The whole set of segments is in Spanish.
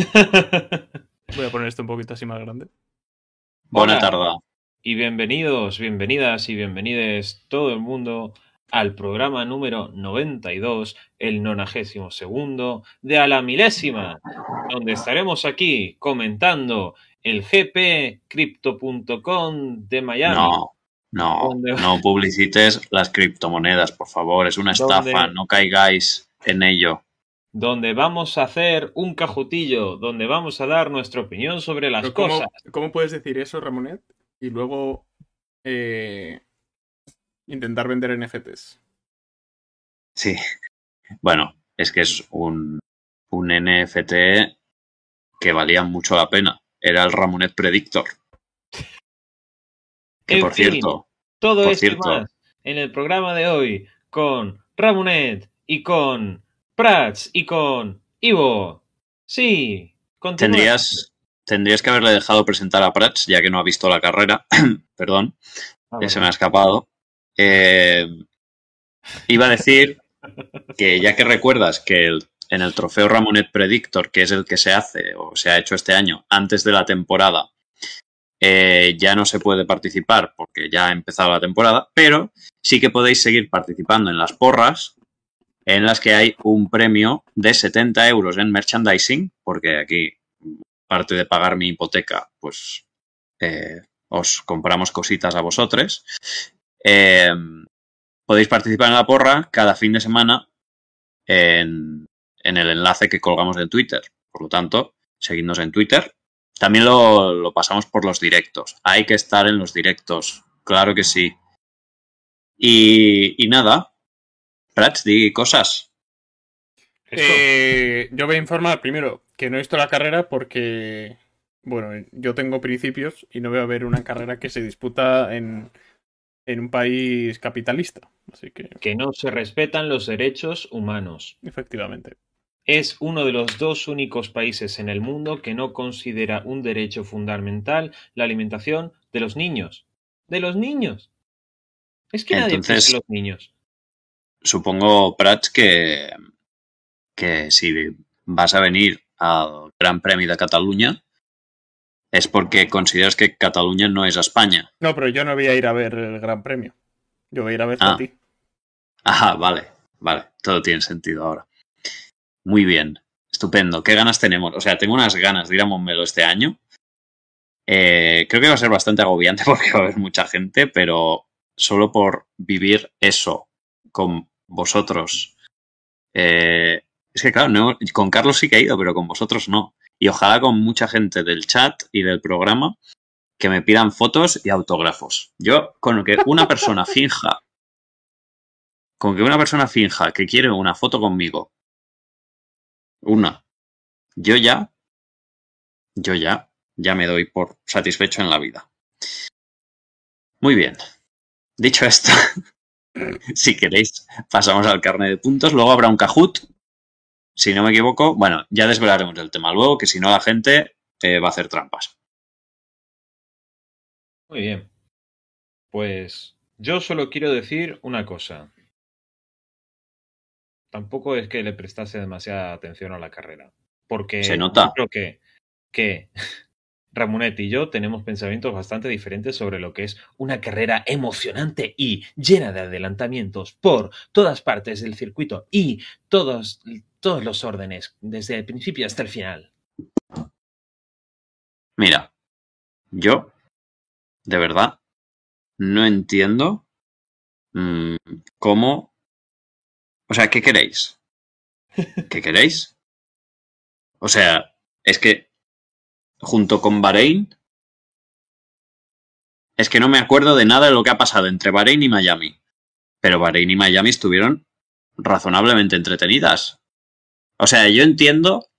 Voy a poner esto un poquito así más grande. Buena tarde. Y bienvenidos, bienvenidas y bienvenides todo el mundo al programa número 92, el 92 segundo de a la milésima, donde estaremos aquí comentando el GP Crypto.com de Miami. No, no, no publicites las criptomonedas, por favor. Es una ¿Dónde? estafa, no caigáis en ello. Donde vamos a hacer un cajutillo, donde vamos a dar nuestra opinión sobre las ¿cómo, cosas. ¿Cómo puedes decir eso, Ramonet? Y luego eh, intentar vender NFTs. Sí. Bueno, es que es un, un NFT que valía mucho la pena. Era el Ramonet Predictor. Que En por fin, cierto, Todo Por esto y cierto. más en el programa de hoy con Ramonet y con Prats y con Ivo. Sí, continúa. tendrías, tendrías que haberle dejado presentar a Prats, ya que no ha visto la carrera. Perdón. Ah, ya se me ha escapado. Eh, iba a decir que ya que recuerdas que el- en el trofeo Ramonet Predictor, que es el que se hace o se ha hecho este año antes de la temporada, eh, ya no se puede participar porque ya ha empezado la temporada, pero sí que podéis seguir participando en las porras en las que hay un premio de 70 euros en merchandising, porque aquí, parte de pagar mi hipoteca, pues eh, os compramos cositas a vosotros. Eh, podéis participar en la porra cada fin de semana en, en el enlace que colgamos en Twitter. Por lo tanto, seguidnos en Twitter. También lo, lo pasamos por los directos. Hay que estar en los directos, claro que sí. Y, y nada, Prats, di cosas. Eh, yo voy a informar primero que no he visto la carrera porque, bueno, yo tengo principios y no voy a ver una carrera que se disputa en, en un país capitalista. Así que, Que no se respetan los derechos humanos. efectivamente. Es uno de los dos únicos países en el mundo que no considera un derecho fundamental la alimentación de los niños. De los niños. Es que nadie piensa en los niños. Supongo, Prats, que, que si vas a venir al Gran Premio de Cataluña es porque consideras que Cataluña no es España. No, pero yo no voy a ir a ver el Gran Premio. Yo voy a ir a ver Ah. a ti. Ajá, vale, vale, todo tiene sentido ahora. Muy bien, estupendo. ¿Qué ganas tenemos? O sea, tengo unas ganas de ir a Montmeló este año. Eh, creo que va a ser bastante agobiante porque va a haber mucha gente, pero solo por vivir eso con vosotros. Eh, es que claro, no- con Carlos sí que he ido, pero con vosotros no. Y ojalá con mucha gente del chat y del programa que me pidan fotos y autógrafos. Yo, con que una persona finja con que una persona finja que quiere una foto conmigo, una, yo ya, yo ya, ya me doy por satisfecho en la vida. Muy bien. Dicho esto, si queréis, pasamos al carnet de puntos. Luego habrá un Kahoot. Si no me equivoco, bueno, ya desvelaremos el tema luego, que si no la gente eh, va a hacer trampas. Muy bien. Pues yo solo quiero decir una cosa. Tampoco es que le prestase demasiada atención a la carrera. Porque Se nota. yo creo que, que Ramonet y yo tenemos pensamientos bastante diferentes sobre lo que es una carrera emocionante y llena de adelantamientos por todas partes del circuito y todos, todos los órdenes, desde el principio hasta el final. Mira, yo, de verdad, no entiendo mm, cómo... O sea, ¿qué queréis? ¿Qué queréis? O sea, es que junto con Bahrein, es que no me acuerdo de nada de lo que ha pasado entre Bahrein y Miami. Pero Bahrein y Miami estuvieron razonablemente entretenidas. O sea, yo entiendo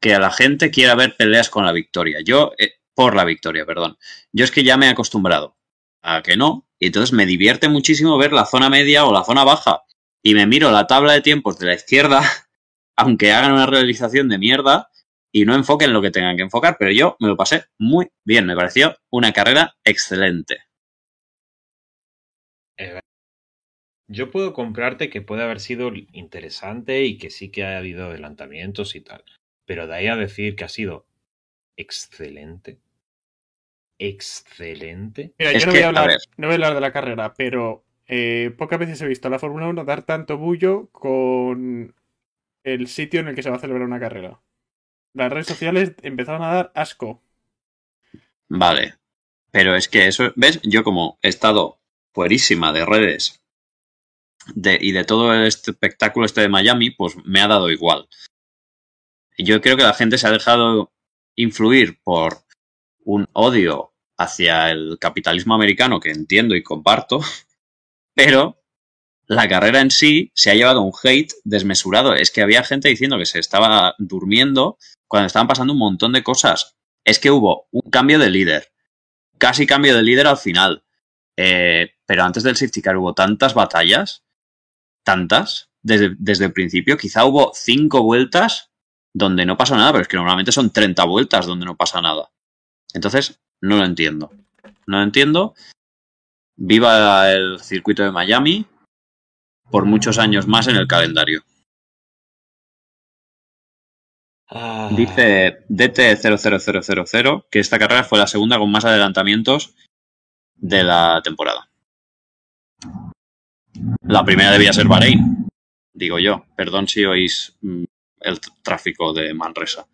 que a la gente quiera ver peleas con la victoria. Yo, eh, por la victoria, perdón. Yo es que ya me he acostumbrado a que no. Y entonces me divierte muchísimo ver la zona media o la zona baja. Y me miro la tabla de tiempos de la izquierda, aunque hagan una realización de mierda y no enfoquen lo que tengan que enfocar. Pero yo me lo pasé muy bien. Me pareció una carrera excelente. Yo puedo comprarte que puede haber sido interesante y que sí que ha habido adelantamientos y tal. Pero de ahí a decir que ha sido excelente. Excelente. Mira, Es yo no que, voy a a hablar, ver. no voy a hablar de la carrera, pero eh, pocas veces he visto a la Fórmula 1 dar tanto bullo con el sitio en el que se va a celebrar una carrera. Las redes sociales empezaron a dar asco. Vale. Pero es que eso, ¿ves? Yo como he estado fuerísima de redes de, y de todo el espectáculo este de Miami, pues me ha dado igual. Yo creo que la gente se ha dejado influir por un odio hacia el capitalismo americano que entiendo y comparto, pero la carrera en sí se ha llevado un hate desmesurado. Es que había gente diciendo que se estaba durmiendo cuando estaban pasando un montón de cosas. Es que hubo un cambio de líder, casi cambio de líder al final. Eh, pero antes del safety car hubo tantas batallas, tantas, desde, desde el principio. Quizá hubo cinco vueltas donde no pasó nada, pero es que normalmente son 30 vueltas donde no pasa nada. Entonces, no lo entiendo. No lo entiendo. Viva el circuito de Miami por muchos años más en el calendario. Ah, Dice DT00000 que esta carrera fue la segunda con más adelantamientos de la temporada. La primera debía ser Bahrein, digo yo. Perdón si oís mm, el tr- tráfico de Manresa.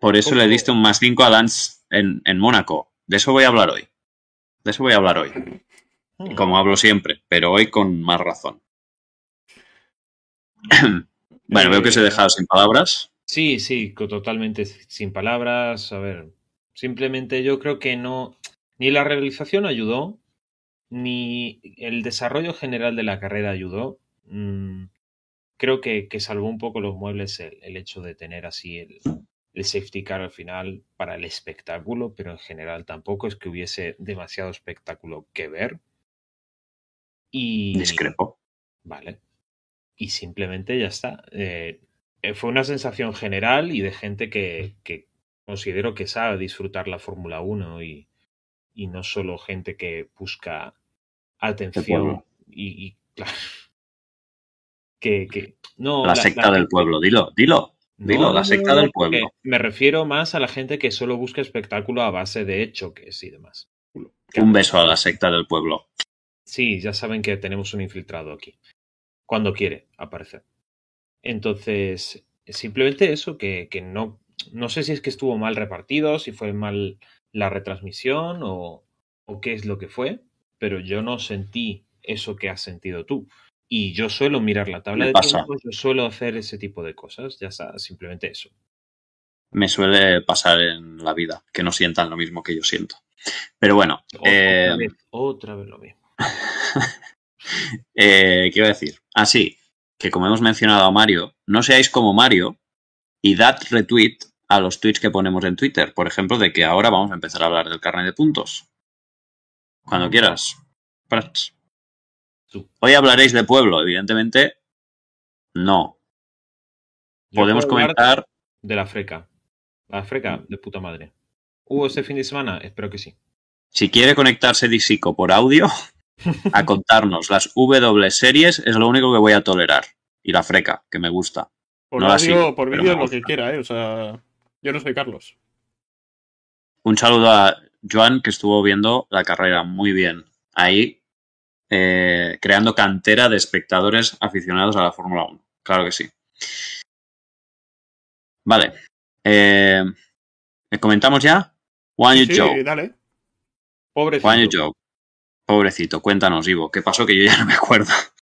Por eso le diste un más 5 a Lance en, en Mónaco. De eso voy a hablar hoy. De eso voy a hablar hoy. Como hablo siempre, pero hoy con más razón. bueno, veo que os he dejado sin palabras. Sí, sí, totalmente sin palabras. A ver, simplemente yo creo que no, ni la realización ayudó, ni el desarrollo general de la carrera ayudó. Mm, creo que, que salvó un poco los muebles el, el hecho de tener así el, el safety car al final para el espectáculo, pero en general tampoco es que hubiese demasiado espectáculo que ver. Y Discrepo. Vale. Y simplemente ya está. Eh, eh, fue una sensación general y de gente que, que considero que sabe disfrutar la Fórmula 1 y, y no solo gente que busca atención y, y, claro, que, que no La secta del pueblo, dilo, dilo. Dilo, la secta del pueblo. Me refiero más a la gente que solo busca espectáculo a base de choques y demás. Un beso a la secta del pueblo. Sí, ya saben que tenemos un infiltrado aquí. Cuando quiere aparecer. Entonces, simplemente eso, que, que no, no sé si es que estuvo mal repartido, si fue mal la retransmisión o, o qué es lo que fue, pero yo no sentí eso que has sentido tú. Y yo suelo mirar la tabla de pasa. tiempos, yo suelo hacer ese tipo de cosas, ya está, simplemente eso. Me suele pasar en la vida, que no sientan lo mismo que yo siento. Pero bueno, Otra, eh, vez, otra vez lo mismo. eh, ¿qué iba a decir? Así, que como hemos mencionado a Mario, no seáis como Mario y dad retweet a los tweets que ponemos en Twitter. Por ejemplo, de que ahora vamos a empezar a hablar del carnet de puntos. Cuando quieras. Prats. Tú. Hoy hablaréis de pueblo, evidentemente. No. Yo Podemos comentar. De la freca. La freca de puta madre. ¿Hubo este fin de semana? Espero que sí. Si quiere conectarse Disico por audio a contarnos las W series, es lo único que voy a tolerar. Y la freca, que me gusta. Por No la audio, sigo, por vídeo, lo gusta. que quiera, ¿eh? O sea, yo no soy Carlos. Un saludo a Joan, que estuvo viendo la carrera muy bien. Ahí, eh, creando cantera de espectadores aficionados a la Fórmula 1. Claro que sí. Vale. Eh, ¿Comentamos ya? Juan Sí, Joe. dale. Pobrecito. Joe. Pobrecito, cuéntanos, Ivo. ¿Qué pasó? Que yo ya no me acuerdo.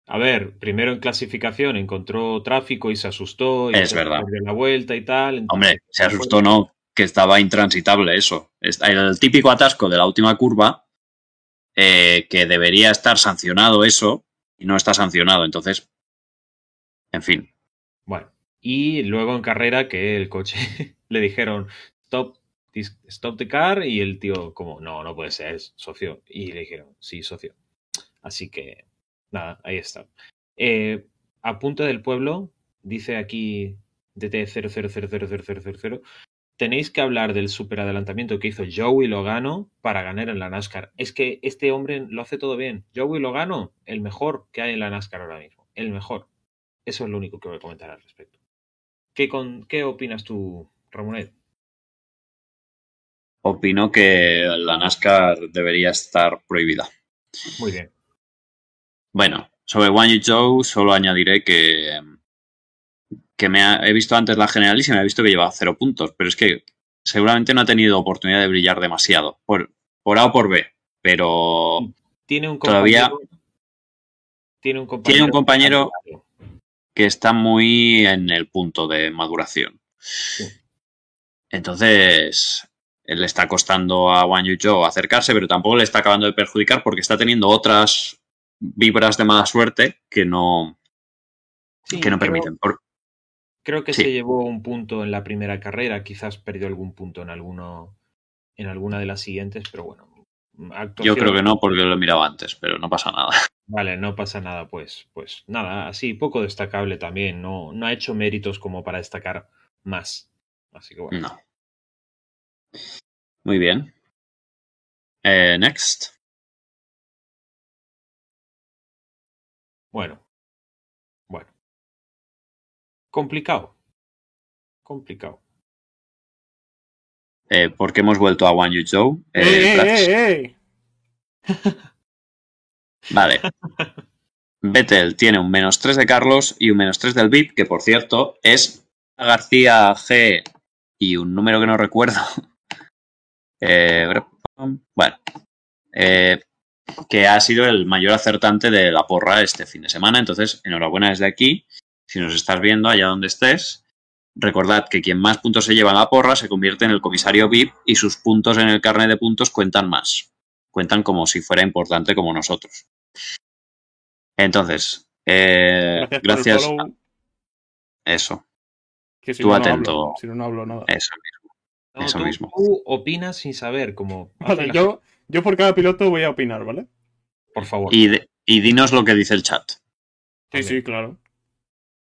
A ver, primero en clasificación encontró tráfico y se asustó. Y Es se verdad. perdió la vuelta y tal. entonces- Hombre, se asustó, no, que estaba intransitable eso. El típico atasco de la última curva, eh, que debería estar sancionado eso, y no está sancionado. Entonces, en fin, Bueno, y luego en carrera que el coche le dijeron stop, stop the car y el tío como no, no puede ser, socio. Y le dijeron sí, socio. Así que nada, ahí está. Eh, apunte del pueblo, dice aquí DT00000000, tenéis que hablar del superadelantamiento que hizo Joey Logano para ganar en la NASCAR. Es que este hombre lo hace todo bien. Joey Logano, el mejor que hay en la NASCAR ahora mismo. El mejor. Eso es lo único que voy a comentar al respecto. ¿Qué, con, qué opinas tú, Ramonet? Opino que la NASCAR debería estar prohibida. Muy bien. Bueno, sobre Wang Yuzhou solo añadiré que, que me ha- he visto antes la general y se me ha visto que lleva cero puntos, pero es que seguramente no ha tenido oportunidad de brillar demasiado, por, por A o por B, pero Tiene un Todavía-. Tiene un compañero. Tiene un compañero- que está muy en el punto de maduración. Entonces, le está costando a Wang Yuzhou acercarse, pero tampoco le está acabando de perjudicar porque está teniendo otras vibras de mala suerte que no, Sí, que no creo- permiten. Creo que Sí. se llevó un punto en la primera carrera, quizás perdió algún punto en alguno, en alguna de las siguientes, pero bueno. Yo creo que no porque lo he mirado antes, pero no pasa nada. Vale, no pasa nada, pues, pues nada, así poco destacable también, no, no ha hecho méritos como para destacar más. Así que bueno. No. Muy bien. Eh, next. Bueno. Bueno. Complicado. Complicado. Eh, ¿Por qué hemos vuelto a Wang Yuzhou? Eh, ¡Eh, gracias. eh, eh, eh! Vale. Vettel tiene un menos 3 de Carlos y un menos 3 del VIP, que por cierto es García G y un número que no recuerdo. Eh, bueno, eh, que ha sido el mayor acertante de la porra este fin de semana. Entonces, enhorabuena desde aquí. Si nos estás viendo allá donde estés, recordad que quien más puntos se lleva en la porra se convierte en el comisario VIP y sus puntos en el carnet de puntos cuentan más. Cuentan como si fuera importante como nosotros. Entonces, eh, Gracias, a eso, que si tú no, no atento. hablo, si no, no hablo nada. eso. No, Eso tú, mismo. tú opinas sin saber, hace Vale, yo, yo por cada piloto voy a opinar, ¿vale? Por favor. Y, de- y dinos lo que dice el chat. Sí, sí, claro.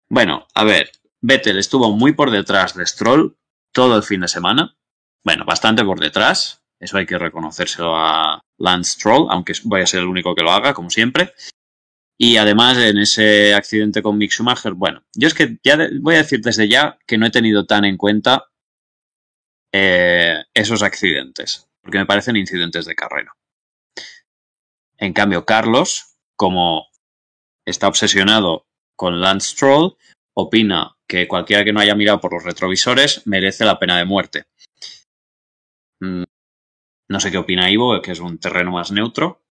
Bueno, a ver, Vettel estuvo muy por detrás de Stroll todo el fin de semana. Bueno, bastante por detrás. Eso hay que reconocérselo a Lance Stroll, aunque vaya a ser el único que lo haga, como siempre. Y además, en ese accidente con Mick Schumacher, bueno, yo es que ya voy a decir desde ya que no he tenido tan en cuenta eh, esos accidentes, porque me parecen incidentes de carrera. En cambio, Carlos, como está obsesionado con Lance Stroll, opina que cualquiera que no haya mirado por los retrovisores merece la pena de muerte. Mm, No sé qué opina Ivo, que es un terreno más neutro.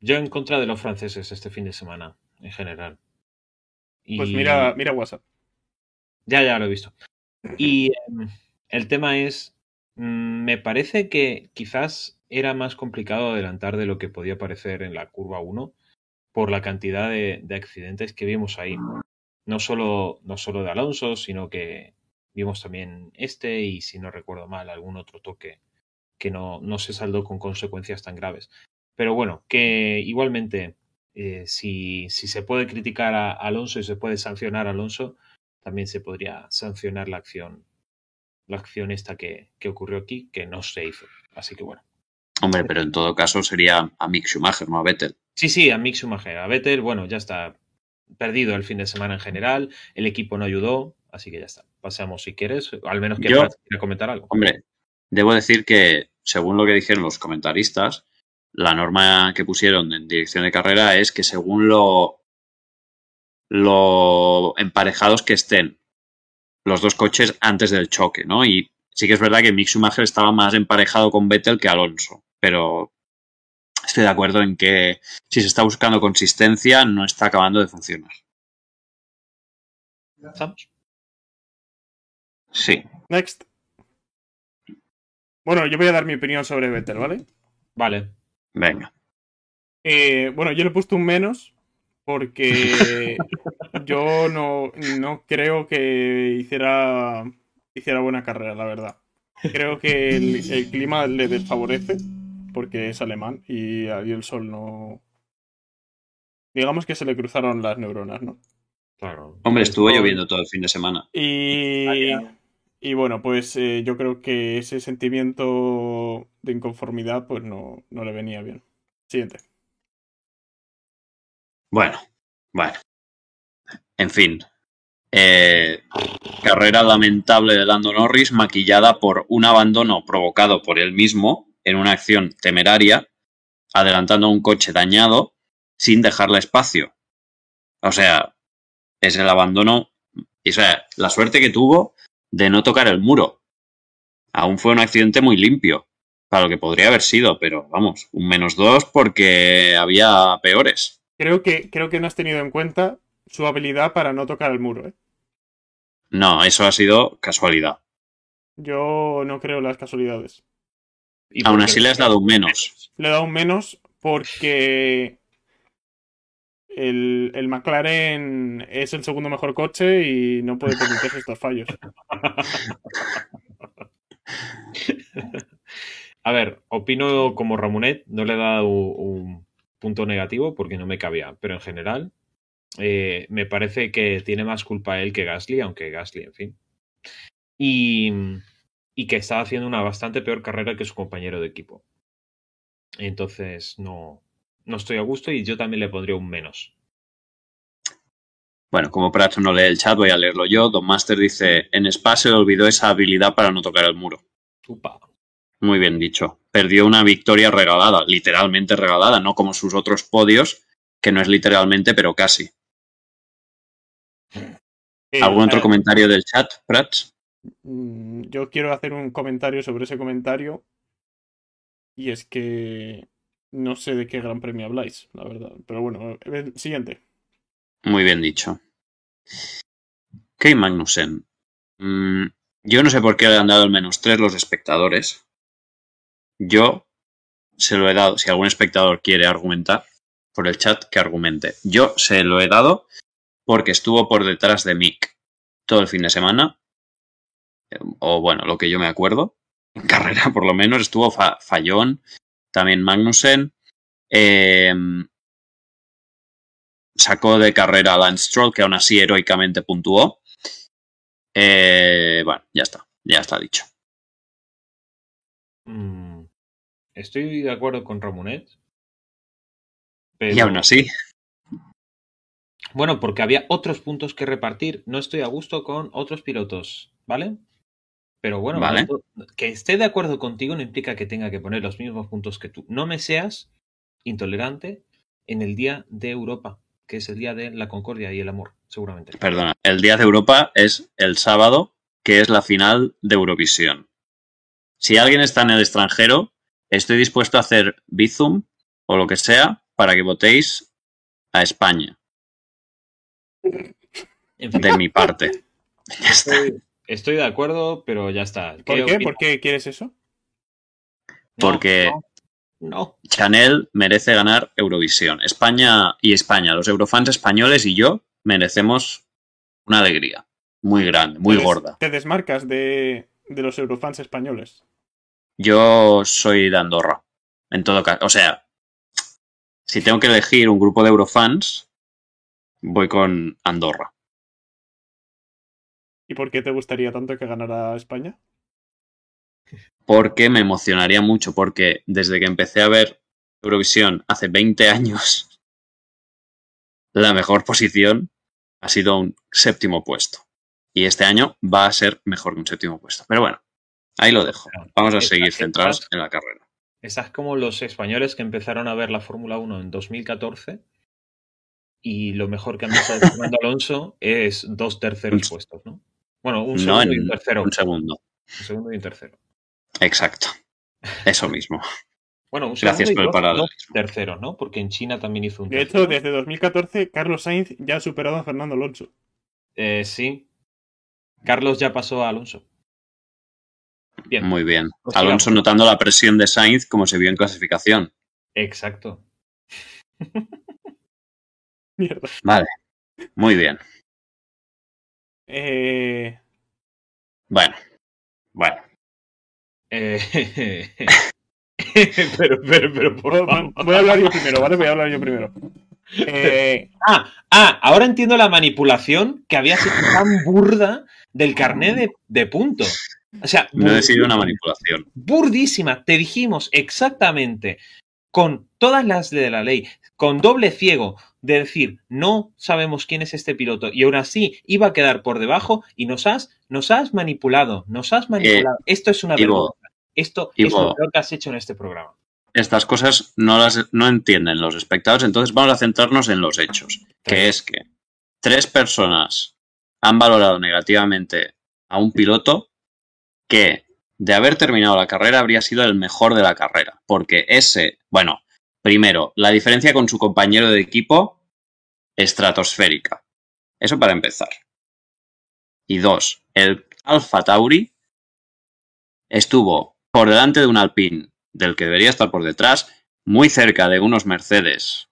Yo en contra de los franceses este fin de semana, en general. Y- Pues mira, mira WhatsApp. Ya, ya lo he visto. Y em, el tema es, mm, me parece que quizás era más complicado adelantar de lo que podía parecer en la curva 1 por la cantidad de, de accidentes que vimos ahí. No solo, no solo de Alonso, sino que vimos también este y, si no recuerdo mal, algún otro toque que no, no se saldó con consecuencias tan graves. Pero bueno, que igualmente, eh, si, si se puede criticar a Alonso y se puede sancionar a Alonso, también se podría sancionar la acción, la acción esta que, que ocurrió aquí, que no se hizo. Así que bueno. Hombre, pero en todo caso sería a Mick Schumacher, no a Vettel. Sí, sí, a Mick Schumacher, a Vettel, bueno, ya está perdido el fin de semana en general, el equipo no ayudó, así que ya está. Pasamos si quieres, al menos que Yo- comentar algo. Hombre, debo decir que, según lo que dijeron los comentaristas, la norma que pusieron en dirección de carrera es que según lo, lo emparejados que estén los dos coches antes del choque, ¿no? Y sí que es verdad que Mick Schumacher estaba más emparejado con Vettel que Alonso, pero estoy de acuerdo en que si se está buscando consistencia no está acabando de funcionar. ¿Estamos? Sí. Next. Bueno, yo voy a dar mi opinión sobre Vettel, ¿vale? Vale. Venga. Eh, bueno, yo le he puesto un menos porque yo no, no creo que hiciera, hiciera buena carrera, la verdad. Creo que el, el clima le desfavorece porque es alemán y ahí el sol no... Digamos que se le cruzaron las neuronas, ¿no? Claro. Hombre, estuvo lloviendo todo el fin de semana. Y, y bueno, pues eh, yo creo que ese sentimiento de inconformidad pues no, no le venía bien. Siguiente. Bueno, bueno. En fin. Eh, carrera lamentable de Lando Norris maquillada por un abandono provocado por él mismo en una acción temeraria, adelantando un coche dañado sin dejarle espacio. O sea, es el abandono, o sea, la suerte que tuvo de no tocar el muro. Aún fue un accidente muy limpio, para lo que podría haber sido, pero vamos, un menos dos porque había peores. Creo que, creo que no has tenido en cuenta su habilidad para no tocar el muro, ¿eh? No, eso ha sido casualidad. Yo no creo en las casualidades. Y Aún así le has dado un menos. Le he dado un menos porque el, el McLaren es el segundo mejor coche y no puede permitirse estos fallos. A ver, opino como Ramonet, no le he dado un punto negativo porque no me cabía, pero en general eh, me parece que tiene más culpa él que Gasly, aunque Gasly, en fin. Y, y que está haciendo una bastante peor carrera que su compañero de equipo. Entonces no, no estoy a gusto y yo también le pondría un menos. Bueno, como Prato no lee el chat, voy a leerlo yo. Don Master dice, en Spa se le olvidó esa habilidad para no tocar el muro. Upa. Muy bien dicho. Perdió una victoria regalada, literalmente regalada, no como sus otros podios, que no es literalmente, pero casi. Eh, ¿Algún otro eh, comentario del chat, Prats? mm, Yo quiero hacer un comentario sobre ese comentario. Y es que no sé de qué gran premio habláis, la verdad. Pero bueno, eh, siguiente. Muy bien dicho. Key Magnussen. Mm, yo no sé por qué le han dado el menos 3 los espectadores. Yo se lo he dado. Si algún espectador quiere argumentar por el chat, que argumente. Yo se lo he dado porque estuvo por detrás de Mick todo el fin de semana. Eh, O bueno, lo que yo me acuerdo. En carrera, por lo menos, estuvo fa- fallón. También Magnussen. Eh, sacó de carrera a Lance Stroll, que aún así heroicamente puntuó. Eh, bueno, ya está, ya está dicho. Mm, estoy de acuerdo con Ramonet. Pero... Y aún así, Bueno, porque había otros puntos que repartir. No estoy a gusto con otros pilotos, ¿vale? Pero bueno, Vale. que esté de acuerdo contigo no implica que tenga que poner los mismos puntos que tú. No me seas intolerante en el día de Europa, que es el día de la concordia y el amor, seguramente. perdona, el Día de Europa es el sábado, que es la final de Eurovisión. Si alguien está en el extranjero, estoy dispuesto a hacer Bizum o lo que sea para que votéis a España, En fin, de mi parte. Ya está. estoy, de acuerdo, pero ya está. ¿Por qué? ¿Por qué quieres eso? Porque No, no. Chanel merece ganar Eurovisión. España y España, los eurofans españoles y yo merecemos una alegría muy grande, muy Te des- gorda. Te desmarcas de, de los eurofans españoles. Yo soy de Andorra, en todo caso. O sea, si tengo que elegir un grupo de eurofans, voy con Andorra. ¿Y por qué te gustaría tanto que ganara España? Porque me emocionaría mucho, porque desde que empecé a ver Eurovisión hace 20 años, la mejor posición ha sido un séptimo puesto. Y este año va a ser mejor que un séptimo puesto. Pero bueno, ahí lo dejo. Vamos a seguir centrados en la carrera. Estás como los españoles que empezaron a ver la Fórmula 1 en 2014 y lo mejor que han visto de Fernando Alonso es dos terceros puestos, ¿no? Bueno, un No, segundo y un tercero. un segundo. Un segundo y un tercero. Exacto. Eso mismo. Bueno, un Gracias segundo y por el terceros, ¿no? Porque en China también hizo un De tercero. hecho, desde 2014, Carlos Sainz ya ha superado a Fernando Alonso. Eh, sí. Carlos ya pasó a Alonso. Bien, Muy bien. Pues Alonso sigamos. notando la presión de Sainz como se vio en clasificación. exacto. Mierda. Vale. Muy bien. Eh, Bueno. Bueno. Eh, pero, pero, pero, por voy, favor. voy a hablar yo primero, ¿vale? Voy a hablar yo primero. Eh, Ah, ah, ahora entiendo la manipulación que había sido tan burda del carnet de, de punto. O sea, No he sido una manipulación. Burdísima. Te dijimos exactamente con todas las de la ley, con doble ciego, de decir, no sabemos quién es este piloto, y aún así iba a quedar por debajo y nos has, nos has manipulado, nos has manipulado. Esto es una Eh, vergüenza. Esto es lo peor que has hecho en este programa. Estas cosas no las no entienden los espectadores, entonces vamos a centrarnos en los hechos, que es que tres personas han valorado negativamente a un piloto que de haber terminado la carrera habría sido el mejor de la carrera, porque ese, bueno, primero, la diferencia con su compañero de equipo estratosférica. Eso para empezar. Y dos, el Alfa Tauri estuvo por delante de un Alpine del que debería estar por detrás, muy cerca de unos Mercedes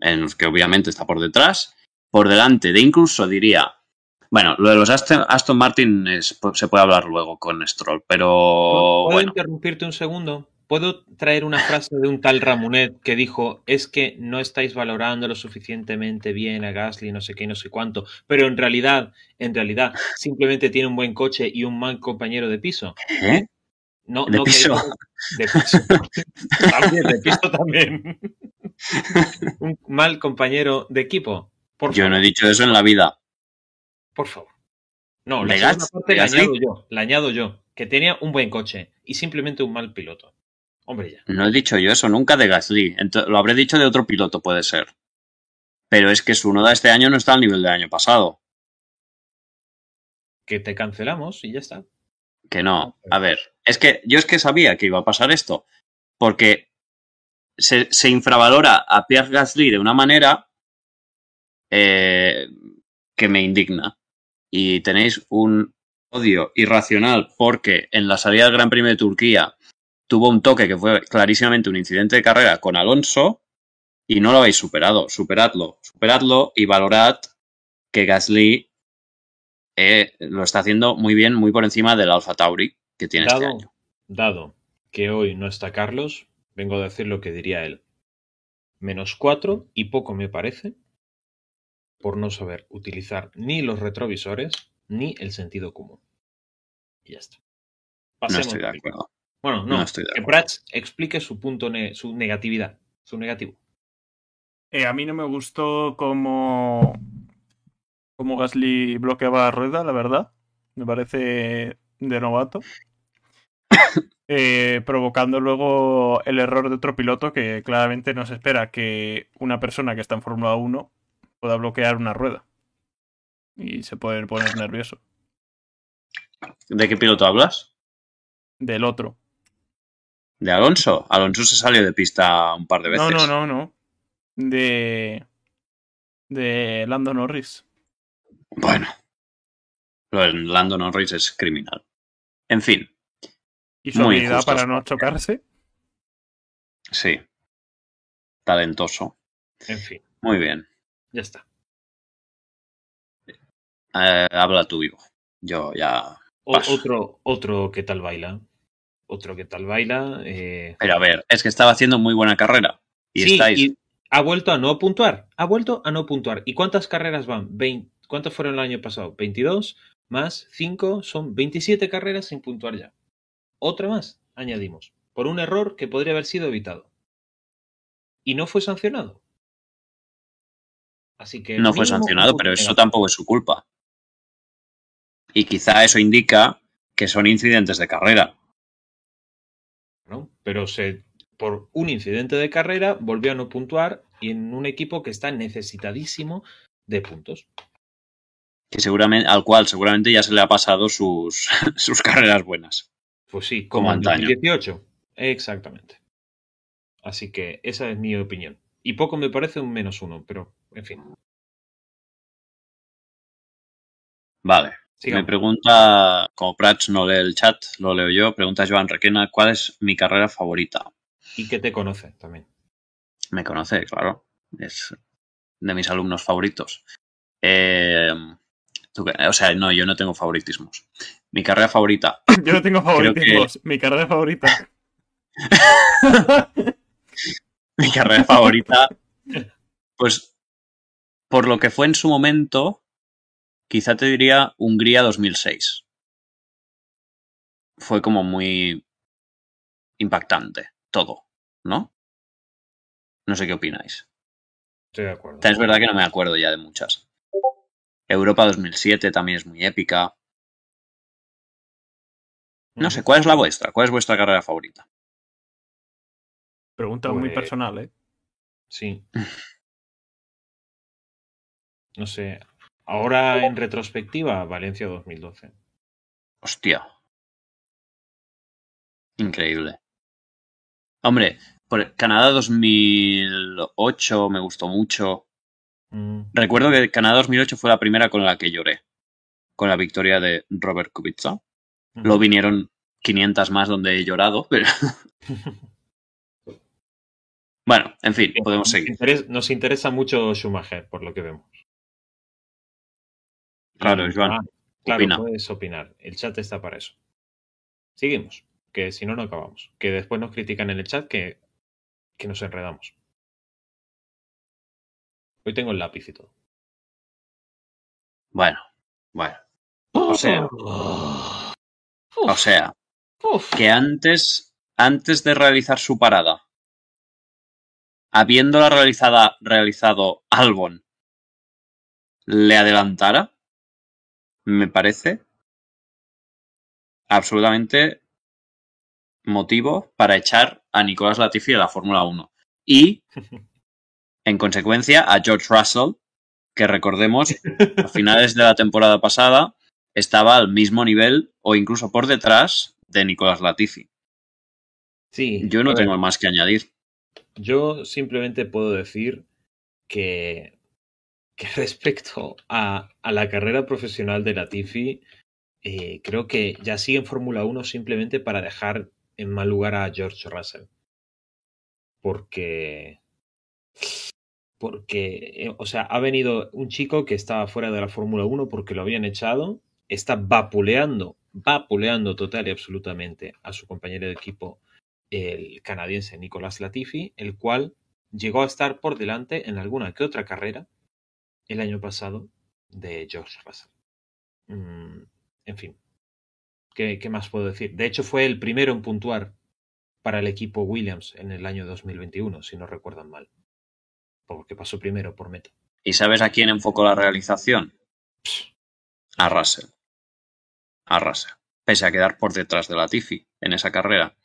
en los que obviamente está por detrás, por delante de incluso diría, bueno, lo de los Aston, Aston Martin es- se puede hablar luego con Stroll, pero ¿Puedo bueno, interrumpirte un segundo? ¿Puedo traer una frase de un tal Ramonet que dijo, es que no estáis valorando lo suficientemente bien a Gasly, no sé qué, no sé cuánto, pero en realidad, en realidad, simplemente tiene un buen coche y un mal compañero de piso? ¿eh? No, De no que piso. digo- de piso. también, de piso también. un mal compañero de equipo. Por yo no he dicho eso en la vida. Por favor. No, la ¿De segunda Gas- parte la añado yo, la añado yo, que tenía un buen coche y simplemente un mal piloto. Hombre, ya. No he dicho yo eso nunca de Gasly. Lo habré dicho de otro piloto, puede ser. Pero es que su noda este año no está al nivel del año pasado. Que te cancelamos y ya está. Que no. A ver, es que yo es que sabía que iba a pasar esto. Porque se, se infravalora a Pierre Gasly de una manera eh, que me indigna. Y tenéis un odio irracional porque en la salida del Gran Premio de Turquía tuvo un toque que fue clarísimamente un incidente de carrera con Alonso y no lo habéis superado. Superadlo, superadlo y valorad que Gasly eh, lo está haciendo muy bien, muy por encima del Alfa Tauri que tiene este Dado, año. dado que hoy no está Carlos, vengo a decir lo que diría él. Menos cuatro y poco me parece por no saber utilizar ni los retrovisores ni el sentido común. Y ya está. No Pasemos estoy de acuerdo. Bueno, no, No estoy de que. Prats explique su punto, ne- su negatividad, su negativo. Eh, a mí no me gustó cómo, cómo Gasly bloqueaba la rueda, la verdad. Me parece de novato. Eh, provocando luego el error de otro piloto que claramente no se espera que una persona que está en Fórmula 1 pueda bloquear una rueda. Y se puede poner nervioso. ¿De qué piloto hablas? Del otro. ¿De Alonso? Alonso se salió de pista un par de veces. No, no, no, no. De. De Lando Norris. Bueno. Lo de Lando Norris es criminal. En fin, Y su Muy habilidad para no chocarse. sí. Talentoso. En fin, Muy bien. Ya está. Eh, habla tú, Ivo. Yo ya. O- otro, otro que tal baila. Otro que tal baila. eh, Pero a ver, es que estaba haciendo muy buena carrera. Y sí, estáis. y ha vuelto a no puntuar. Ha vuelto a no puntuar. ¿Y cuántas carreras van? ¿Cuántas fueron el año pasado? 22 más 5 son 27 carreras sin puntuar ya. Otra más añadimos. Por un error que podría haber sido evitado. Y no fue sancionado. Así que. No fue sancionado, pero eso tampoco es su culpa. Y quizá eso indica que son incidentes de carrera. ¿no? Pero se, por un incidente de carrera volvió a no puntuar y en un equipo que está necesitadísimo de puntos. Que seguramente, al cual seguramente ya se le ha pasado sus, sus carreras buenas. Pues sí, Como como, en antaño. 2018. Exactamente. Así que esa es mi opinión. Y poco me parece un menos uno, pero en fin. Vale. sigamos. Me pregunta, como Prats no lee el chat, lo leo yo, pregunta Joan Requena, ¿cuál es mi carrera favorita? Y que te conoce también. Me conoce, claro. Es de mis alumnos favoritos. Eh, o sea, no, yo no tengo favoritismos. Mi carrera favorita. Yo no tengo que- favoritismos. Mi carrera favorita. Mi carrera favorita. Pues por lo que fue en su momento, quizá te diría Hungría 2006. Fue como muy impactante todo, ¿no? No sé qué opináis. Estoy de acuerdo. Es verdad que no me acuerdo ya de muchas. Europa 2007 también es muy épica. No sé, ¿cuál es la vuestra? ¿Cuál es vuestra carrera favorita? Pregunta muy Pues- personal, ¿eh? Sí. No sé. Ahora en retrospectiva, Valencia 2012. Hostia. Increíble. Hombre, por Canadá 2008 me gustó mucho. Mm, Recuerdo que Canadá 2008 fue la primera con la que lloré. Con la victoria de Robert Kubica. ujú. Luego vinieron 500 más donde he llorado, pero... Bueno, en fin, podemos seguir. Nos interesa mucho Schumacher, por lo que vemos. Claro, Joan, ah, claro, opina. puedes opinar. El chat está para eso. Seguimos, que si no, no acabamos. Que después nos critican en el chat que, que nos enredamos. Hoy tengo el lápiz y todo. Bueno, bueno. O sea, o sea, Uf. que antes, antes de realizar su parada, habiéndola realizada, realizado Albon, le adelantara, me parece absolutamente motivo para echar a Nicolás Latifi de la Fórmula 1. Y, en consecuencia, a George Russell, que recordemos, a finales de la temporada pasada estaba al mismo nivel o incluso por detrás de Nicolás Latifi. Sí, Yo no ver, tengo más que añadir. Yo simplemente puedo decir que, que respecto a, la carrera profesional de Latifi, eh, creo que ya sigue en Fórmula 1 simplemente para dejar en mal lugar a George Russell. Porque. Porque, eh, o sea, ha venido un chico que estaba fuera de la Fórmula 1 porque lo habían echado, está vapuleando, vapuleando total y absolutamente a su compañero de equipo el canadiense Nicolás Latifi, el cual llegó a estar por delante en alguna que otra carrera el año pasado de George Russell. Mm, en fin, ¿qué, ¿qué más puedo decir? De hecho, fue el primero en puntuar para el equipo Williams en el año 2021, si no recuerdan mal. Porque pasó primero por meta. ¿Y sabes a quién enfocó la realización? A Russell. A Russell. Pese a quedar por detrás de Latifi en esa carrera.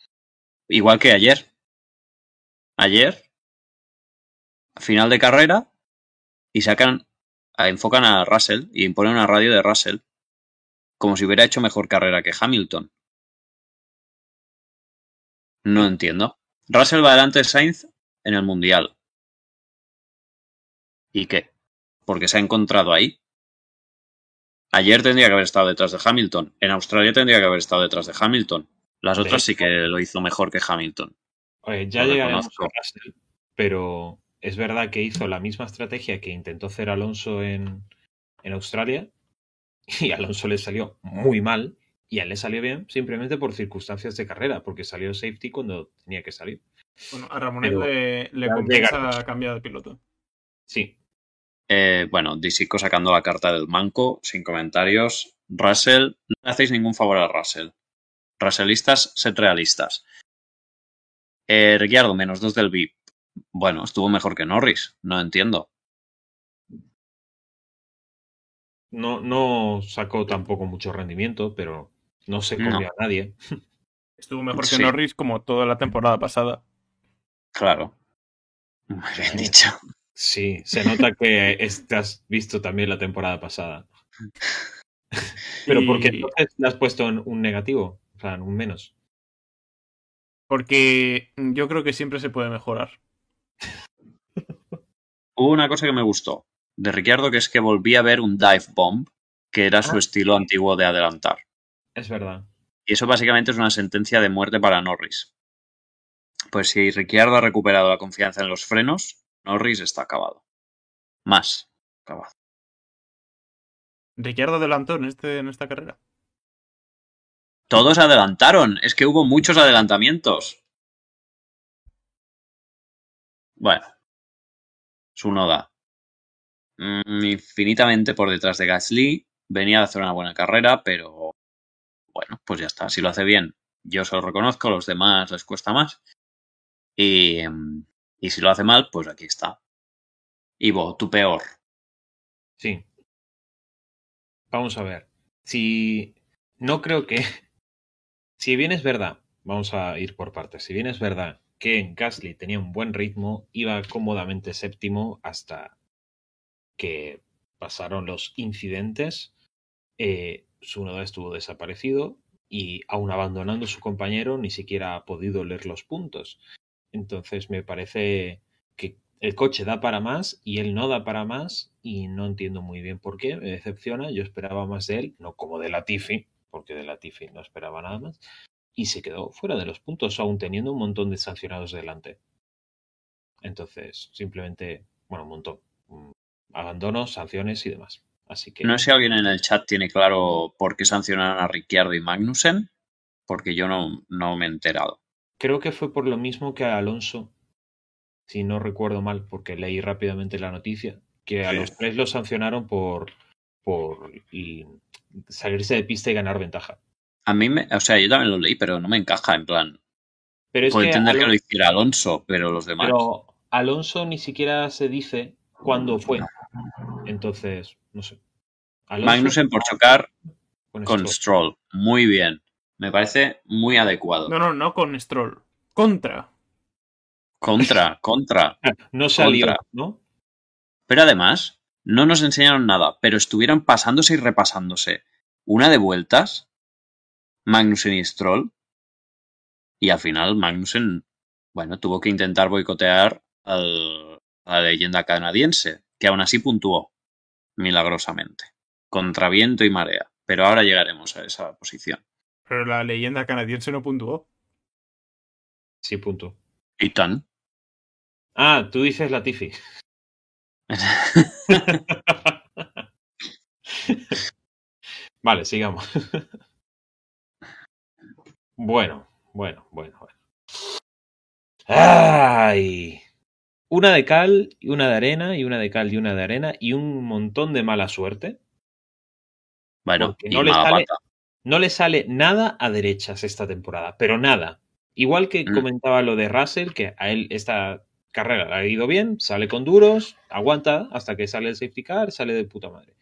Igual que ayer. Ayer, final de carrera, y sacan, enfocan a Russell y ponen una radio de Russell como si hubiera hecho mejor carrera que Hamilton. No entiendo. Russell va delante de Sainz en el Mundial. ¿Y qué? Porque se ha encontrado ahí. Ayer tendría que haber estado detrás de Hamilton. En Australia tendría que haber estado detrás de Hamilton. Las otras sí que lo hizo mejor que Hamilton. Oye, ya Lo llegaremos reconozco. a Russell, pero es verdad que hizo la misma estrategia que intentó hacer Alonso en, en Australia y a Alonso le salió muy mal y a él le salió bien simplemente por circunstancias de carrera, porque salió safety cuando tenía que salir. Bueno, a Ramonet Pero le, le compensa cambiar de piloto. Sí, Eh, bueno, Disico sacando la carta del manco, sin comentarios. Russell, no le hacéis ningún favor a Russell. Russellistas, sed realistas. Eh, Ricciardo, menos dos del VIP. Bueno, estuvo mejor que Norris. No entiendo. no, no sacó tampoco mucho rendimiento, pero no se No. comió a nadie. Estuvo mejor Sí. que Norris como toda la temporada pasada. Claro. Muy bien dicho. Sí, se nota que estás visto también la temporada pasada. Pero Y- porque entonces le has puesto en un negativo, o sea, en un menos. Porque yo creo que siempre se puede mejorar. Hubo una cosa que me gustó de Ricciardo, que es que volví a ver un dive bomb, que era su Ah. estilo antiguo de adelantar. Es verdad. Y eso básicamente es una sentencia de muerte para Norris. Pues si Ricciardo ha recuperado la confianza en los frenos, Norris está acabado. Más acabado. Ricciardo adelantó en, este, en esta carrera. Todos adelantaron. Es que hubo muchos adelantamientos. Bueno. Su noda. Mm, infinitamente por detrás de Gasly. Venía a hacer una buena carrera, pero bueno, pues ya está. Si lo hace bien, yo se lo reconozco, a los demás les cuesta más. Y, mm, Y si lo hace mal, pues aquí está. Ivo, tu peor. Sí. Vamos a ver. Si. No creo que. Si bien es verdad, vamos a ir por partes. Si bien es verdad que Gasly tenía un buen ritmo, iba cómodamente séptimo hasta que pasaron los incidentes. Eh, su noda estuvo desaparecido y aun abandonando su compañero ni siquiera ha podido leer los puntos. Entonces me parece que el coche da para más y él no da para más y no entiendo muy bien por qué, me decepciona, yo esperaba más de él, no como de Latifi, porque de Latifi no esperaba nada más, y se quedó fuera de los puntos, aún teniendo un montón de sancionados delante. Entonces, simplemente, bueno, un montón. Mm, Abandono, sanciones y demás. Así que. No sé si alguien en el chat tiene claro por qué sancionaron a Ricciardo y Magnussen, porque yo no, no me he enterado. Creo que fue por lo mismo que a Alonso, si no recuerdo mal, porque leí rápidamente la noticia, que a Sí. los tres los sancionaron por, por y salirse de pista y ganar ventaja. A mí me, o sea, yo también lo leí, pero no me encaja, en plan. Pero es Puedo que entender que lo hiciera Alonso, pero los demás. pero Alonso ni siquiera se dice cuándo fue. Entonces, no sé. Alonso Magnussen por chocar con con Stroll. Stroll. Muy bien. Me parece muy adecuado. No, no, no con Stroll. Contra. Contra, contra. No salió, Contra. ¿no? Pero además, no nos enseñaron nada, pero estuvieron pasándose y repasándose una de vueltas, Magnussen y Stroll, y al final Magnussen, bueno, tuvo que intentar boicotear al- a la leyenda canadiense, que aún así puntuó, milagrosamente, contra viento y marea. Pero ahora llegaremos a esa posición. Pero la leyenda canadiense no puntuó. Sí, punto. Y tan. Ah, tú dices Latifi. Vale, sigamos. Bueno, bueno, bueno, bueno. ¡Ay! Una de cal y una de arena y una de cal y una de arena y un montón de mala suerte. bueno, y no le sale- pata. No le sale nada a derechas esta temporada, pero nada. Igual que Mm. comentaba lo de Russell, que a él esta carrera le ha ido bien, sale con duros, aguanta hasta que sale el safety car, sale de puta madre.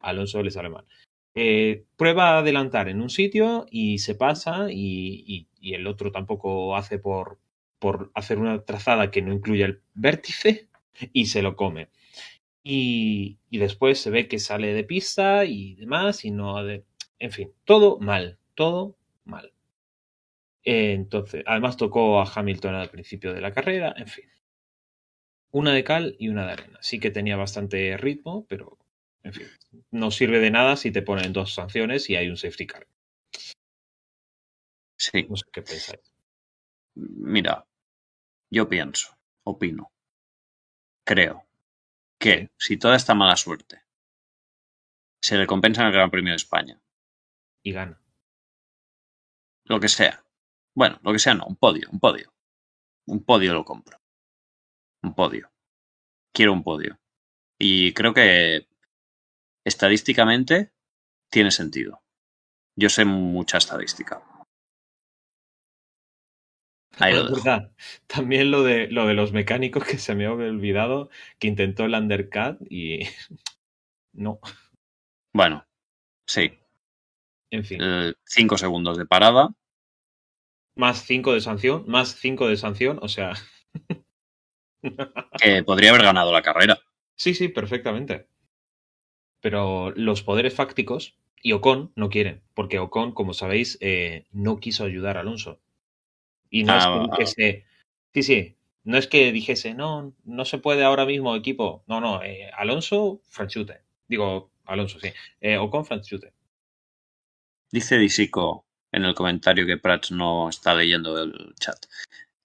A Alonso le sale mal. Eh, prueba a adelantar en un sitio y se pasa y, el otro tampoco hace por, hacer una trazada que no incluya el vértice y se lo come. Y, después se ve que sale de pista y demás y no... de- en fin, todo mal, todo mal. Entonces, además tocó a Hamilton al principio de la carrera, en fin. Una de cal y una de arena. Sí que tenía bastante ritmo, pero, en fin, no sirve de nada si te ponen dos sanciones y hay un safety car. Sí. No sé qué pensáis. Mira, yo pienso, opino, creo que si toda esta mala suerte se le compensa en el Gran Premio de España, Y gana. lo que sea, bueno, lo que sea no, un podio, un podio, un podio lo compro, un podio, quiero un podio. Y creo que estadísticamente tiene sentido. Yo sé mucha estadística. Ahí lo dejo. También lo de, lo de los mecánicos que se me había olvidado, que intentó el undercut y no. Bueno, sí, En fin, eh, cinco segundos de parada, más 5 de sanción, más 5 de sanción, o sea, que podría haber ganado la carrera. sí, sí, perfectamente. Pero los poderes fácticos y Ocon no quieren, porque Ocon, como sabéis, eh, no quiso ayudar a Alonso. Y no Ah, es ah. que dijese, sí, sí, no es que dijese, no, no se puede ahora mismo equipo. No, no, eh, Alonso, Franchute. Digo, Alonso, sí. Eh, Ocon, Franchute. Dice Disico en el comentario que Prats no está leyendo el chat.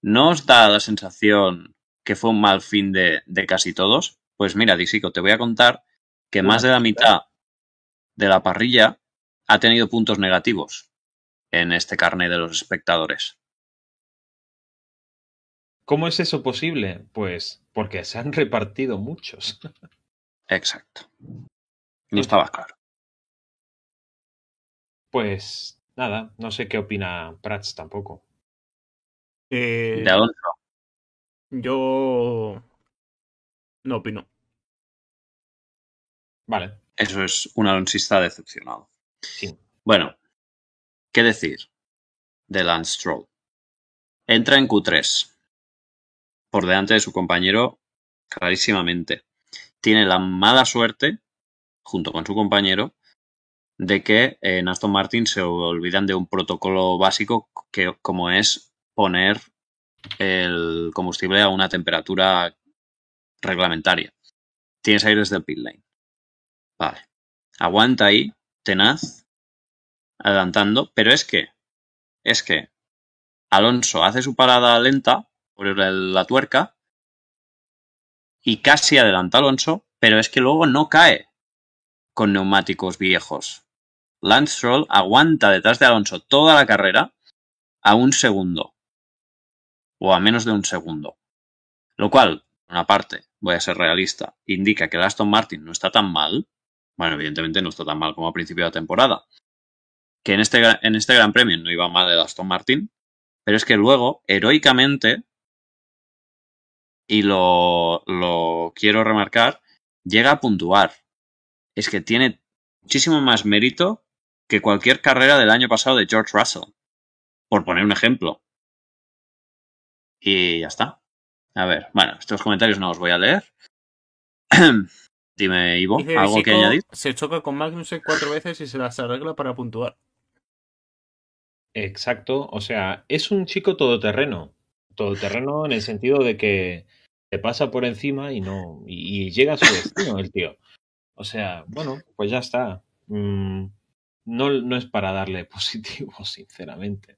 ¿No os da la sensación que fue un mal fin de, de casi todos? Pues mira, Disico, te voy a contar que Una más de la mitad de la parrilla ha tenido puntos negativos en este carnet de los espectadores. ¿Cómo es eso posible? Pues porque se han repartido muchos. Exacto. No estaba claro. Pues nada, no sé qué opina Prats tampoco. Eh, De Alonso, Yo no opino. Vale. Eso es un alonsista decepcionado. Sí. Bueno, ¿qué decir de Lance Stroll? Entra en Q3 por delante de su compañero clarísimamente. Tiene la mala suerte, junto con su compañero, de que en Aston Martin se olvidan de un protocolo básico que, como es poner el combustible a una temperatura reglamentaria. Tienes aires del pit lane. Vale. Aguanta ahí, tenaz, adelantando, pero es que, es que Alonso hace su parada lenta por la tuerca y casi adelanta Alonso, pero es que luego no cae con neumáticos viejos. Lance Stroll aguanta detrás de Alonso toda la carrera a un segundo o a menos de un segundo. Lo cual, por una parte, voy a ser realista, indica que Aston Martin no está tan mal. Bueno, evidentemente no está tan mal como a principio de la temporada. Que en este, en este Gran Premio no iba mal el Aston Martin, pero es que luego, heroicamente, y lo, lo quiero remarcar, llega a puntuar. Es que tiene muchísimo más mérito que cualquier carrera del año pasado de George Russell. Por poner un ejemplo. Y ya está. A ver, bueno, estos comentarios no los voy a leer. Dime, Ivo, Dice ¿algo que Sico, añadir? Se choca con Magnussen cuatro veces y se las arregla para puntuar. Exacto. O sea, es un chico todoterreno. Todoterreno en el sentido de que te pasa por encima y no. Y, y llega a su destino el tío. O sea, bueno, pues ya está. Mm, no, no es para darle positivo, sinceramente.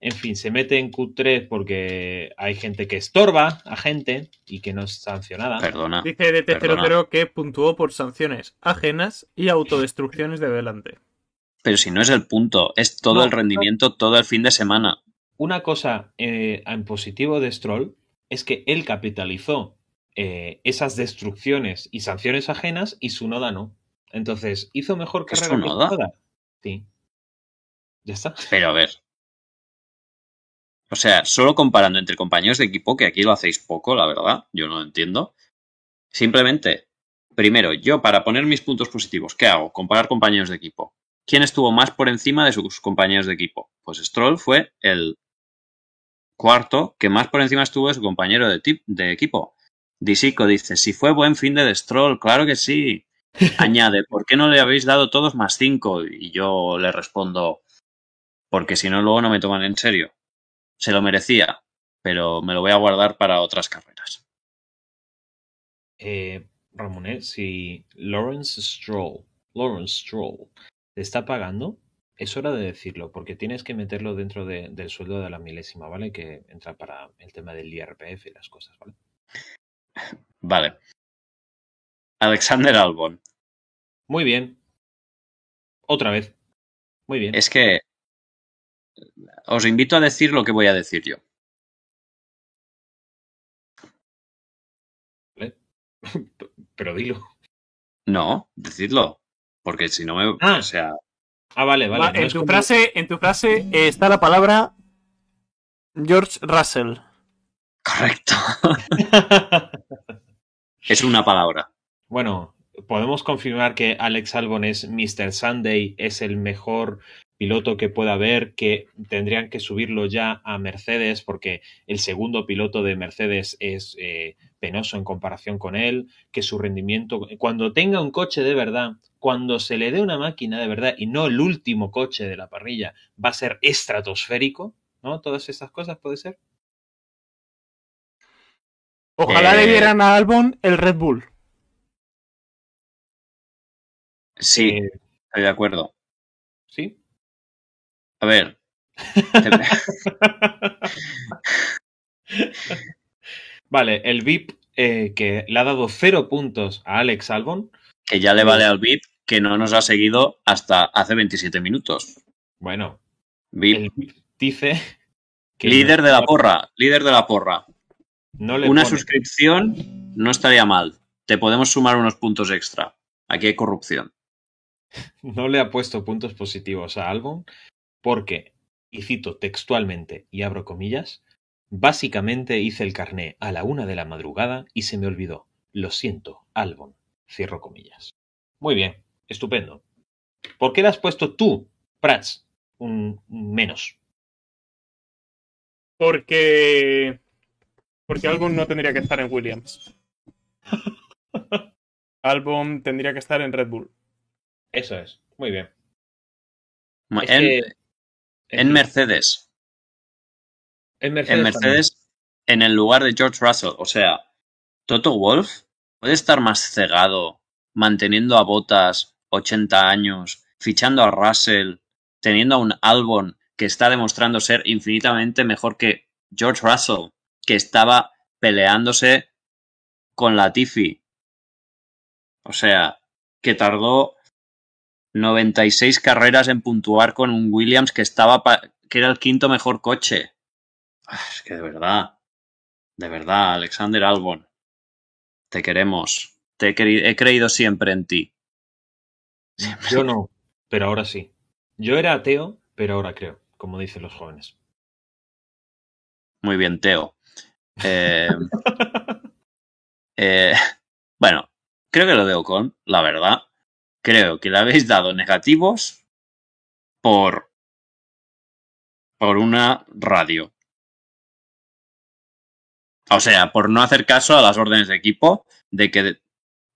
En fin, se mete en Q3 porque hay gente que estorba a gente y que no es sancionada. Perdona. Dice DT00 Perdona. que puntuó por sanciones ajenas y autodestrucciones de delante. Pero si no es el punto, es todo No, el rendimiento, todo el fin de semana. Una cosa eh, en positivo de Stroll es que él capitalizó eh, esas destrucciones y sanciones ajenas y su noda no. Entonces, hizo mejor ¿Es carrera que Tsunoda? Tsunoda. Sí. Ya está. Pero a ver. O sea, solo comparando entre compañeros de equipo, que aquí lo hacéis poco, la verdad, yo no lo entiendo. Simplemente, primero, yo para poner mis puntos positivos, ¿qué hago? Comparar compañeros de equipo. ¿Quién estuvo más por encima de sus compañeros de equipo? Pues Stroll fue el cuarto que más por encima estuvo de su compañero de, tip- de equipo. Disico dice, si fue buen fin de Stroll, claro que sí. Añade, ¿por qué no le habéis dado todos más cinco? Y yo le respondo, porque si no luego no me toman en serio. Se lo merecía, pero me lo voy a guardar para otras carreras. Eh, Ramonet, si Lawrence Stroll, Lawrence Stroll te está pagando, es hora de decirlo, porque tienes que meterlo dentro de- del sueldo de la milésima, ¿vale? Que entra para el tema del IRPF y las cosas, ¿vale? Vale. Alexander Albon. Muy bien. Otra vez. Muy bien. Es que os invito a decir lo que voy a decir yo. Pero dilo. No, decidlo. Porque si no me... Ah. O sea, Ah, vale, vale. Va, no en, tu como- frase, en tu frase eh, está la palabra George Russell. correcto. es una palabra. Bueno, podemos confirmar que Alex Albon es Mr. Sunday, es el mejor piloto que pueda haber, que tendrían que subirlo ya a Mercedes porque el segundo piloto de Mercedes es eh, penoso en comparación con él, que su rendimiento, cuando tenga un coche de verdad, cuando se le dé una máquina de verdad y no el último coche de la parrilla, va a ser estratosférico, ¿no? Todas estas cosas puede ser. Ojalá Eh, le dieran a Albon el Red Bull. Sí, Eh, estoy de acuerdo. ¿Sí? A ver. Vale, el VIP eh, que le ha dado cero puntos a Alex Albon. que ya le vale al VIP que no nos ha seguido hasta hace 27 minutos. Bueno, VIP, el VIP dice que líder de la porra, líder de la porra. no le Una pone- suscripción no estaría mal. Te podemos sumar unos puntos extra. Aquí hay corrupción. no le ha puesto puntos positivos a Albon porque, y cito textualmente y abro comillas, Básicamente hice el carné a la una de la madrugada y se me olvidó. Lo siento, Albon. Cierro comillas. Muy bien, estupendo. ¿Por qué le has puesto tú, Prats, un menos? Porque. Porque Albon no tendría que estar en Williams. Albon tendría que estar en Red Bull. Eso es, muy bien. Es que- en Mercedes. en Mercedes, En Mercedes, en el lugar de George Russell. O sea, Toto Wolf puede estar más cegado manteniendo a Bottas 80 años, fichando a Russell, teniendo a un Albon que está demostrando ser infinitamente mejor que George Russell, que estaba peleándose con la Tiffy. O sea, que tardó 96 carreras en puntuar con un Williams que estaba que era el quinto mejor coche. Ah, Es que de verdad, de verdad, Alexander Albon, te queremos. Te he, he creído siempre en ti. Yo no, pero ahora sí. Yo era ateo, pero ahora creo, como dicen los jóvenes. Muy bien, Teo. Eh, eh, bueno, creo que lo de Ocon, la verdad, creo que le habéis dado negativos por por una radio. O sea, por no hacer caso a las órdenes de equipo de que de-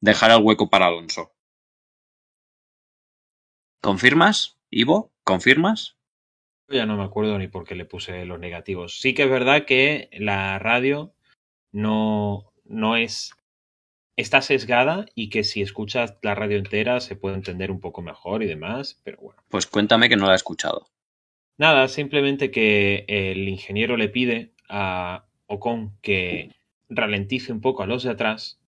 dejara el hueco para Alonso. ¿Confirmas, Ivo? ¿Confirmas? Ya no me acuerdo ni por qué le puse los negativos. Sí que es verdad que la radio no, no es. Está sesgada y que si escuchas la radio entera se puede entender un poco mejor y demás, pero bueno. Pues cuéntame que no la he escuchado. Nada, simplemente que el ingeniero le pide a Ocon que ralentice un poco a los de atrás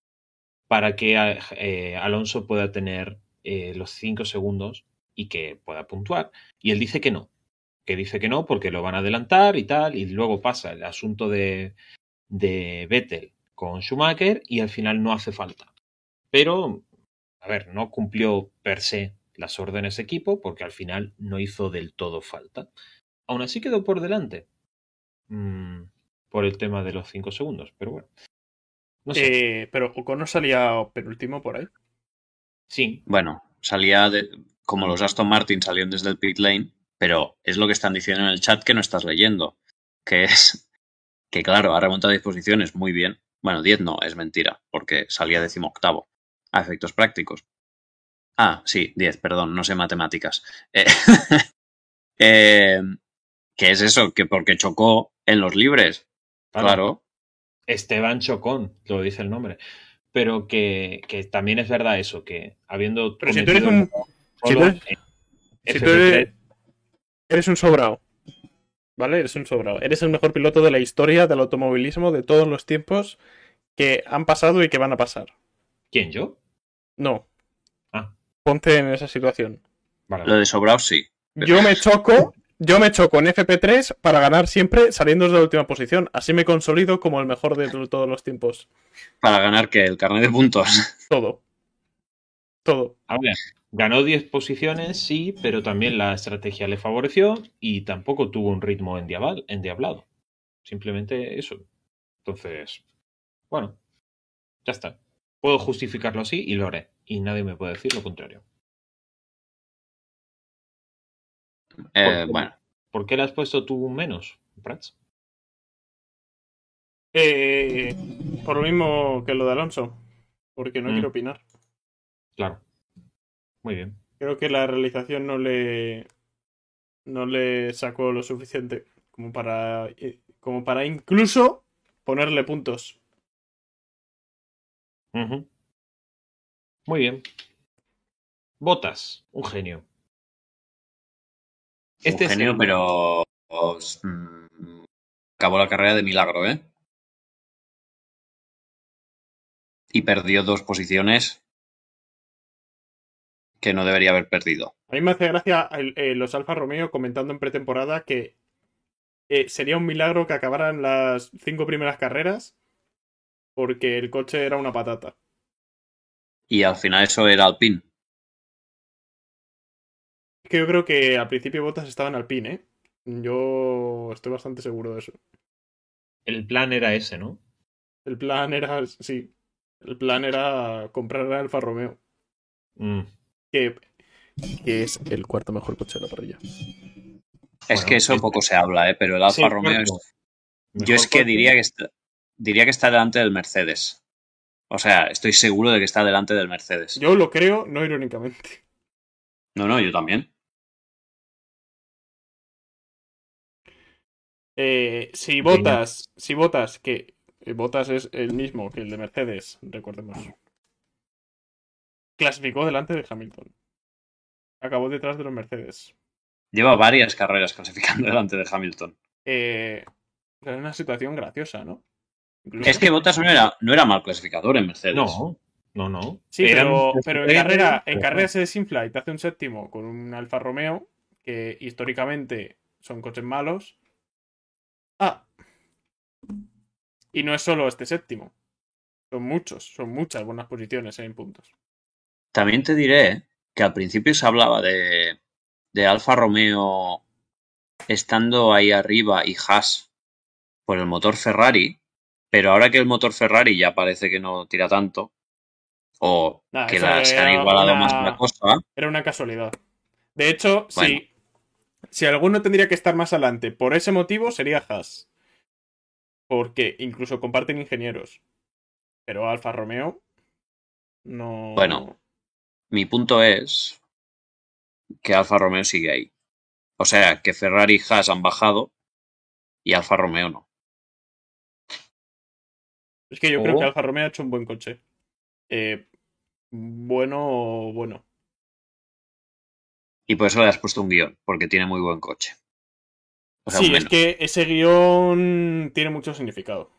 para que eh, Alonso pueda tener eh, los 5 segundos y que pueda puntuar. Y él dice que no, que dice que no porque lo van a adelantar y tal, y luego pasa el asunto de, de Vettel con Schumacher y al final no hace falta. Pero, a ver, no cumplió per se las órdenes de equipo porque al final no hizo del todo falta. Aún así quedó por delante. Mm, por el tema de los 5 segundos, pero bueno. No sé. Eh, pero Ocon no salía penúltimo por ahí. Sí, Bueno, salía de, como los Aston Martin salieron desde el pit lane, pero es lo que están diciendo en el chat que no estás leyendo, que es que claro, ha remontado 10 posiciones muy bien. Bueno, 10 no, es mentira, porque salía decimoctavo a efectos prácticos. Ah, sí, 10, perdón, no sé matemáticas. Eh, eh, ¿Qué es eso? Que porque chocó en los libres. Claro. Esteban Chocón, lo dice el nombre. Pero que, que también es verdad eso, que habiendo. Pero si tú eres un. si tú eres- Si tú FP3, eres, eres un sobrado. ¿Vale? Eres un sobrado. Eres el mejor piloto de la historia del automovilismo de todos los tiempos que han pasado y que van a pasar. ¿Quién yo? No. Ah. Ponte en esa situación. Vale, Lo de sobrado sí. Yo me choco. Yo me choco en FP3 para ganar siempre saliendo de la última posición. Así me consolido como el mejor de to- todos los tiempos. Para ganar que el carnet de puntos. Todo. Todo. A ver, ganó 10 posiciones, sí, pero también la estrategia le favoreció y tampoco tuvo un ritmo endiabal- endiablado. Simplemente eso. Entonces, bueno, ya está. Puedo justificarlo así y lo haré. Y nadie me puede decir lo contrario. Eh, Porque- bueno, ¿Por qué le has puesto tú un menos, Prats? Eh, por lo mismo que lo de Alonso. Porque no Mm. quiero opinar. Claro. Muy bien. Creo que la realización no le. No le sacó lo suficiente como para. eh, Como para incluso ponerle puntos. Muy bien. Botas, un genio. Este un es genio, el- pero os, mm, acabó la carrera de milagro, ¿eh? Y perdió dos posiciones que no debería haber perdido. A mí me hace gracia el- eh, los Alfa Romeo comentando en pretemporada que eh, sería un milagro que acabaran las cinco primeras carreras porque el coche era una patata. Y al final eso era Alpine. Es que yo creo que al principio Botas estaban al pin, ¿eh? Yo estoy bastante seguro de eso. el plan era ese, ¿no? El plan era, sí, el plan era comprar el Alfa Romeo, Mm. Que, que es el cuarto mejor coche de la parrilla. Es Bueno, que eso es- poco se habla, ¿eh? pero el Alfa Sí, Romeo es... Yo es que cuarto. diría que, está, diría que está delante del Mercedes. O sea, estoy seguro de que está delante del Mercedes. Yo lo creo, no irónicamente. No, no, yo también. Eh, si votas, si votas que eh, votas es el mismo que el de Mercedes, recordemos. Clasificó delante de Hamilton. Acabó detrás de los Mercedes. Lleva varias carreras clasificando delante de Hamilton. Eh, era una situación graciosa, ¿no? Incluso- Es que Bottas no era, no era mal clasificador en Mercedes. No, no, no. Sí, pero, pero en carrera, en carrera se desinfla y te hace un séptimo con un Alfa Romeo, que históricamente son coches malos. Ah. Y no es solo este séptimo. Son muchos, son muchas buenas posiciones en puntos. También te diré que al principio se hablaba de, de Alfa Romeo estando ahí arriba y Haas por el motor Ferrari, pero ahora que el motor Ferrari ya parece que no tira tanto, o Nah, que la- se han igualado una- más la cosa, Era una casualidad. De hecho, Bueno. si, si alguno tendría que estar más adelante por ese motivo, sería Haas. Porque incluso comparten ingenieros. Pero Alfa Romeo no. Bueno. Mi punto es que Alfa Romeo sigue ahí. O sea, que Ferrari y Haas han bajado y Alfa Romeo no. Es que yo creo O- que Alfa Romeo ha hecho un buen coche. Eh, bueno, bueno. Y por eso le has puesto un guion, porque tiene muy buen coche. O sea, sí, es que ese guion tiene mucho significado.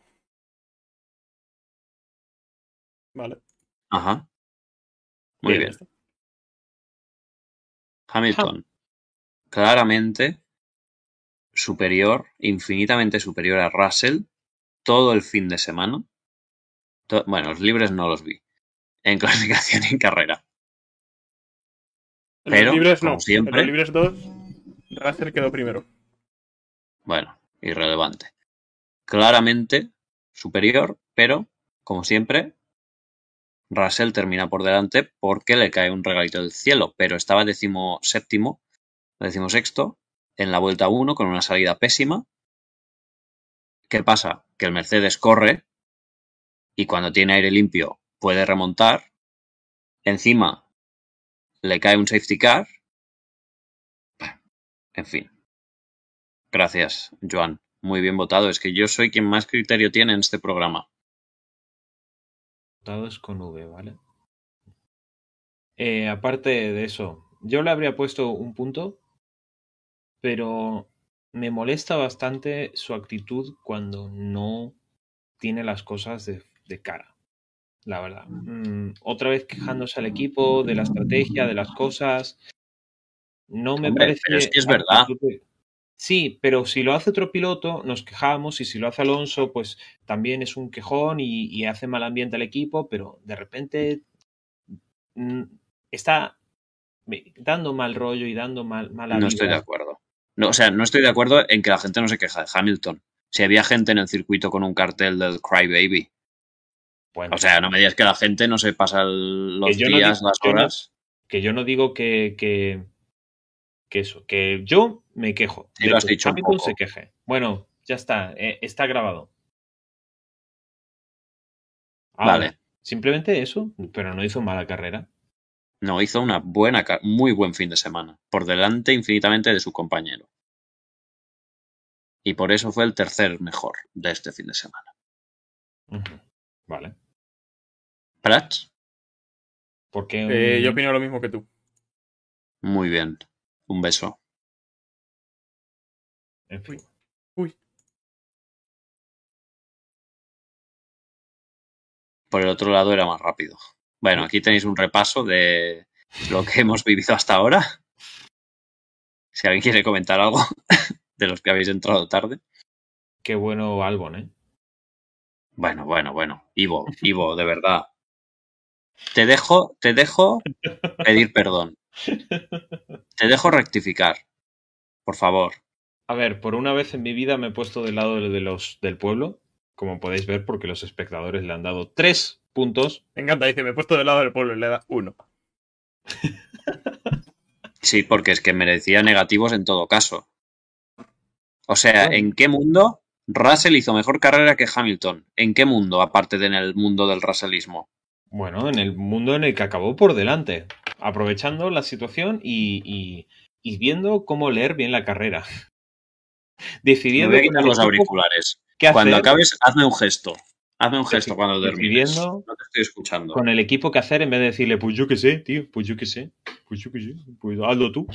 Vale. Ajá. Muy bien. Hamilton, claramente superior, infinitamente superior a Russell todo el fin de semana. Bueno, los libres no los vi. En clasificación y en carrera. Pero, los libres como no. siempre- En los libres 2, Russell quedó primero. Bueno, irrelevante. Claramente superior, pero, como siempre, Russell termina por delante porque le cae un regalito del cielo, pero estaba décimo séptimo, en la vuelta 1 con una salida pésima. ¿Qué pasa? Que el Mercedes corre y cuando tiene aire limpio puede remontar. Encima le cae un safety car. En fin. Gracias, Joan. Muy bien votado. Es que yo soy quien más criterio tiene en este programa. Todos con V, ¿vale? Eh, aparte de eso, yo le habría puesto un punto, pero me molesta bastante su actitud cuando no tiene las cosas de, de cara. La verdad. Mm, otra vez quejándose al equipo de la estrategia, de las cosas. No me Hombre, parece. pero es que es verdad. Sí, pero si lo hace otro piloto, nos quejamos, y si lo hace Alonso, pues también es un quejón y, y hace mal ambiente al equipo, pero de repente mm, está dando mal rollo y dando mal, mala No estoy de acuerdo. No, o sea, no estoy de acuerdo en que la gente no se queja de Hamilton. Si había gente en el circuito con un cartel del Cry Baby. Bueno, O sea, no me digas que la gente no se pasa el- los no días, digo- las no- horas. que yo no digo que, que, que eso, que yo me quejo. Sí, lo has que dicho un Hamilton poco. se queje. Bueno, ya está, eh, está grabado. Ahora, Vale. Simplemente eso, pero no hizo mala carrera. No, hizo una buena, ca- muy buen fin de semana. Por delante infinitamente de su compañero. Y por eso fue el tercer mejor de este fin de semana. Vale. Prats, Porque Eh, yo opino lo mismo que tú. muy bien. Un beso. en fin. Uy. Por el otro lado era más rápido. Bueno, aquí tenéis un repaso de lo que hemos vivido hasta ahora. Si alguien quiere comentar algo de los que habéis entrado tarde. Qué bueno Albon, ¿eh? Bueno, bueno, bueno. Ivo, Ivo, de verdad. Te dejo, te dejo pedir perdón. Te dejo rectificar. Por favor. A ver, por una vez en mi vida me he puesto del lado de los del pueblo, como podéis ver, porque los espectadores le han dado tres puntos. Me encanta, dice, me he puesto del lado del pueblo y le da uno. Sí, porque es que merecía negativos en todo caso. O sea, ¿en qué mundo Russell hizo mejor carrera que Hamilton? ¿En qué mundo, aparte de en el mundo del Russellismo? Bueno, en el mundo en el que acabó por delante, aprovechando la situación y, y- y viendo cómo leer bien la carrera. Me Decidiendo voy a quitar los auriculares. qué Cuando acabes, hazme un gesto. Hazme un gesto cuando termines. No te estoy escuchando. con el equipo que hacer en vez de decirle, pues yo qué sé, tío, pues yo qué sé, pues yo qué sé, pues hazlo tú.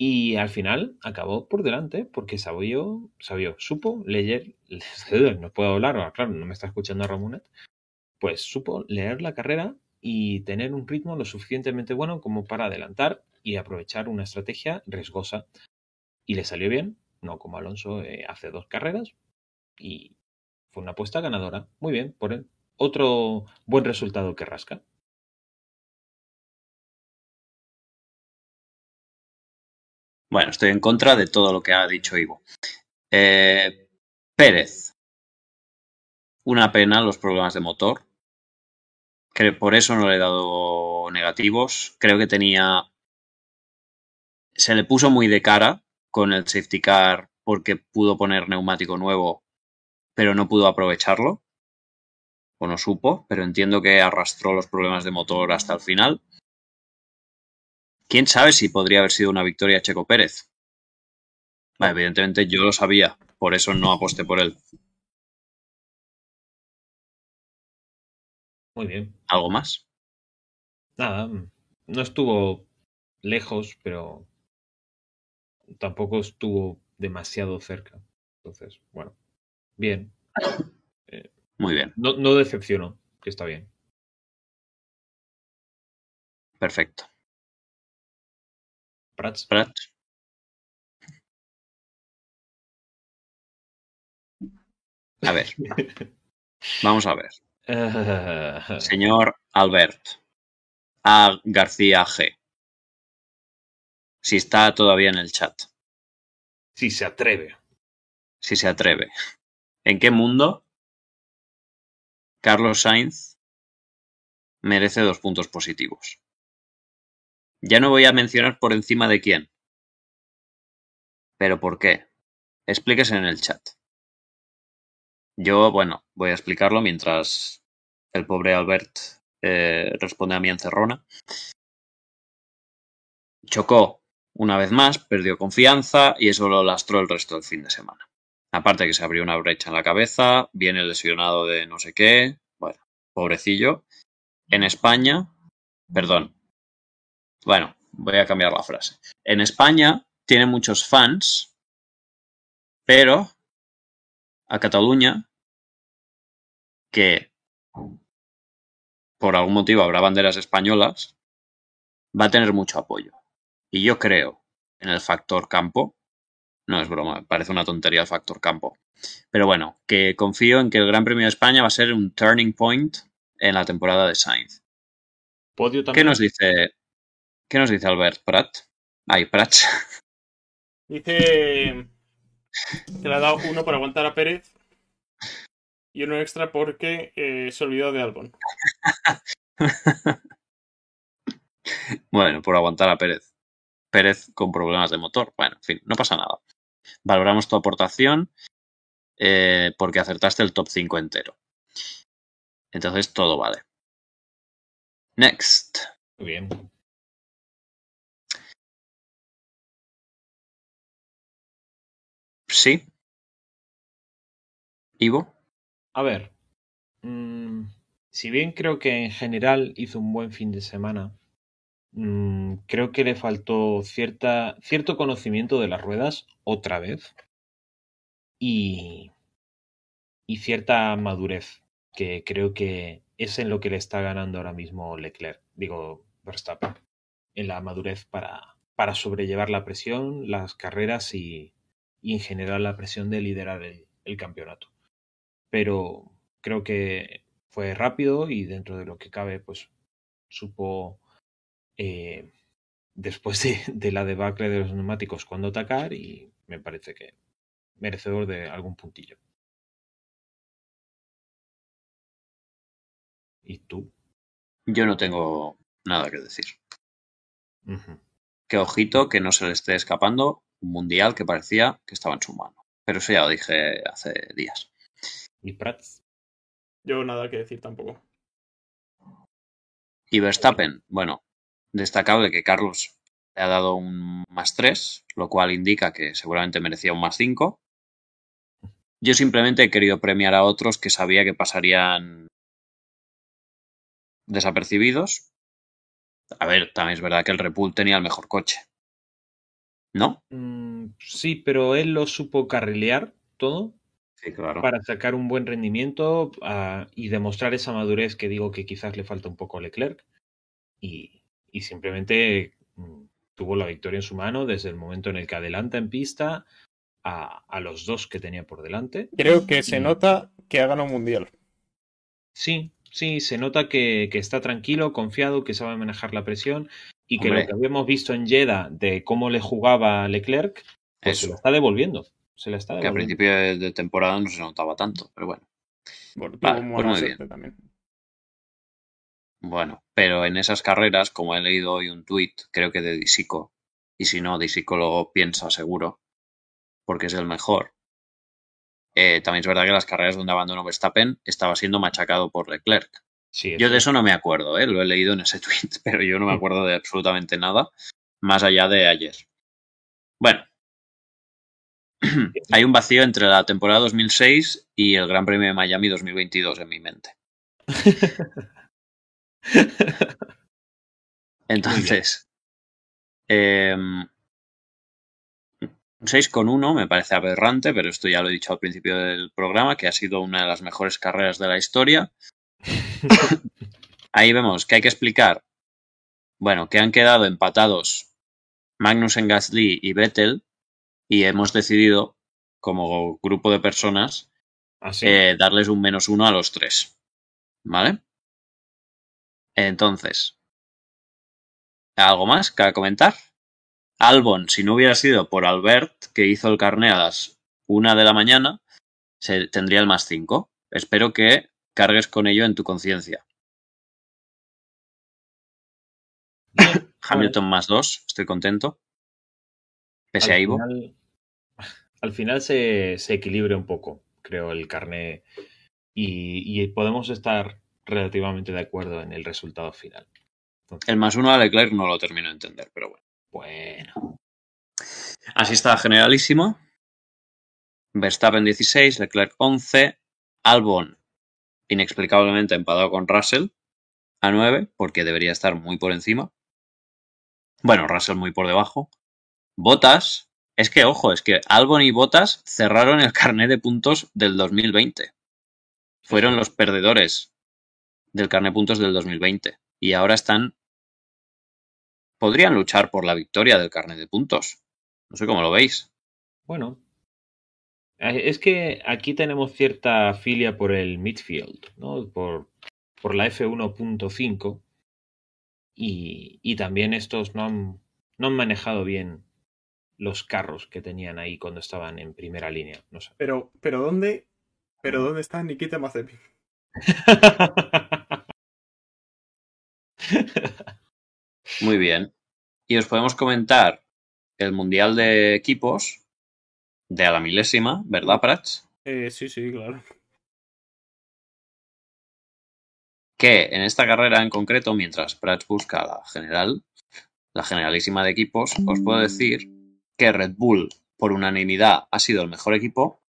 Y al final acabó por delante porque sabió, sabió, supo leer, no puedo hablar, claro, no me está escuchando Ramonet, pues supo leer la carrera y tener un ritmo lo suficientemente bueno como para adelantar y aprovechar una estrategia riesgosa. Y le salió bien, no como Alonso eh, hace dos carreras, y fue una apuesta ganadora. Muy bien, por él. Otro buen resultado que rasca. Bueno, estoy en contra de todo lo que ha dicho Ivo. Eh, Pérez. Una pena los problemas de motor. Por eso no le he dado negativos. Creo que tenía. Se le puso muy de cara con el safety car porque pudo poner neumático nuevo, pero no pudo aprovecharlo. O no supo, pero entiendo que arrastró los problemas de motor hasta el final. ¿Quién sabe si podría haber sido una victoria Checo Pérez? Evidentemente yo lo sabía, por eso no aposté por él. Muy bien. ¿Algo más? Nada, no estuvo lejos, pero tampoco estuvo demasiado cerca. Entonces, bueno, bien. Muy bien, No, no decepcionó, que está bien. perfecto. Prats. Prat. A ver, vamos a ver. Señor Albert A. García G. Si está todavía en el chat, si se atreve. si se atreve. ¿En qué mundo Carlos Sainz merece dos puntos positivos? Ya no voy a mencionar por encima de quién. ¿Pero por qué? Explíquese en el chat. Yo, bueno, voy a explicarlo mientras el pobre Albert eh, responde a mi encerrona. Chocó una vez más, perdió confianza y eso lo lastró el resto del fin de semana. Aparte que se abrió una brecha en la cabeza, viene lesionado de no sé qué. Bueno, pobrecillo. En España, perdón. Bueno, voy a cambiar la frase. En España tiene muchos fans, pero a Cataluña, que por algún motivo habrá banderas españolas, va a tener mucho apoyo. Y yo creo en el factor campo. No es broma, parece una tontería el factor campo. Pero bueno, que confío en que el Gran Premio de España va a ser un turning point en la temporada de Sainz. Podio ¿Qué nos dice, qué nos dice Albert Prat? Ay, Prat. Dice que le ha dado uno por aguantar a Pérez y uno extra porque eh, se olvidó de Albon. Bueno, por aguantar a Pérez. Pérez con problemas de motor. Bueno, en fin, no pasa nada. Valoramos tu aportación eh, porque acertaste el top 5 entero. Entonces todo vale. Next. Muy bien. Sí. Ivo. A ver. mm, si bien creo que en general hizo un buen fin de semana, mm, creo que le faltó cierta, cierto conocimiento de las ruedas otra vez y, y cierta madurez, que creo que es en lo que le está ganando ahora mismo Leclerc, digo Verstappen, en la madurez para, para sobrellevar la presión, las carreras y, y en general la presión de liderar el, el campeonato. Pero creo que fue rápido y dentro de lo que cabe, pues supo eh, después de, de la debacle de los neumáticos cuándo atacar y, me parece que merecedor de algún puntillo. ¿Y tú? Yo no tengo nada que decir. Que ojito que no se le esté escapando un mundial que parecía que estaba en su mano. Pero eso ya lo dije hace días. ¿Y Prats? Yo nada que decir tampoco. Y Verstappen, bueno, destacable que Carlos le ha dado un más 3, lo cual indica que seguramente merecía un más 5. Yo simplemente he querido premiar a otros que sabía que pasarían desapercibidos. A ver, también es verdad que el Repul tenía el mejor coche. ¿No? Mm, sí, pero él lo supo carrilear todo Sí, claro. para sacar un buen rendimiento ah, y demostrar esa madurez que digo que quizás le falta un poco a Leclerc. Y, y simplemente mm, tuvo la victoria en su mano desde el momento en el que adelanta en pista a, a los dos que tenía por delante. Creo que se Y- nota que ha ganado un mundial. Sí, sí, se nota que, que está tranquilo, confiado, que sabe manejar la presión y que Hombre. lo que habíamos visto en Jeddah de cómo le jugaba a Leclerc, pues se Eso. lo está devolviendo. Se la está Que a principio de temporada no se notaba tanto, pero bueno. Bueno, Vale, tuvo pues muy también. Bueno, pero en esas carreras, como he leído hoy un tuit, creo que de Disico, y si no, Disico lo piensa seguro, porque es el mejor. Eh, también es verdad que las carreras donde abandonó Verstappen estaba siendo machacado por Leclerc. Sí, Yo de eso no me acuerdo, ¿eh? lo he leído en ese tweet, pero yo no me acuerdo de absolutamente nada más allá de ayer. Bueno, hay un vacío entre la temporada 2006 y el Gran Premio de Miami 2022 en mi mente. Entonces, eh, un 6,1 me parece aberrante, pero esto ya lo he dicho al principio del programa, que ha sido una de las mejores carreras de la historia. Ahí vemos que hay que explicar, bueno, que han quedado empatados Magnussen, Gasly y Vettel, y hemos decidido, como grupo de personas, Así. eh, darles un menos uno a los tres. ¿Vale? Entonces, ¿algo más que comentar? Albon, si no hubiera sido por Albert, que hizo el carné a las una de la mañana, se, tendría el más 5. Espero que cargues con ello en tu conciencia. Hamilton más 2, estoy contento. Pese a al Ivo. final, al final se, se equilibra un poco, creo, el carné y, y podemos estar relativamente de acuerdo en el resultado final. Entonces, El más 1 a Leclerc no lo termino de entender, pero bueno. bueno, Así está generalísimo. Verstappen 16, Leclerc 11, Albon inexplicablemente empatado con Russell a 9, porque debería estar muy por encima. Bueno, Russell muy por debajo. Botas, es que ojo, es que Albon y Botas cerraron el carnet de puntos del 2020. Fueron los perdedores del carnet de puntos del 2020 y ahora están podrían luchar por la victoria del carnet de puntos. No sé cómo lo veis. bueno. Eh, Es que aquí tenemos cierta filia por el midfield, ¿no? Por, por la F1.5 y, y también estos no han, no han manejado bien los carros que tenían ahí cuando estaban en primera línea. No sé. Pero, pero ¿dónde? ¿Pero dónde está Nikita Mazepin? Muy bien. Y os podemos comentar el Mundial de Equipos de a la milésima, ¿verdad, Prats? Eh, sí, sí, claro. Que en esta carrera en concreto, mientras Prats busca la general, la generalísima de equipos, os puedo decir que Red Bull, por unanimidad, ha sido el mejor equipo.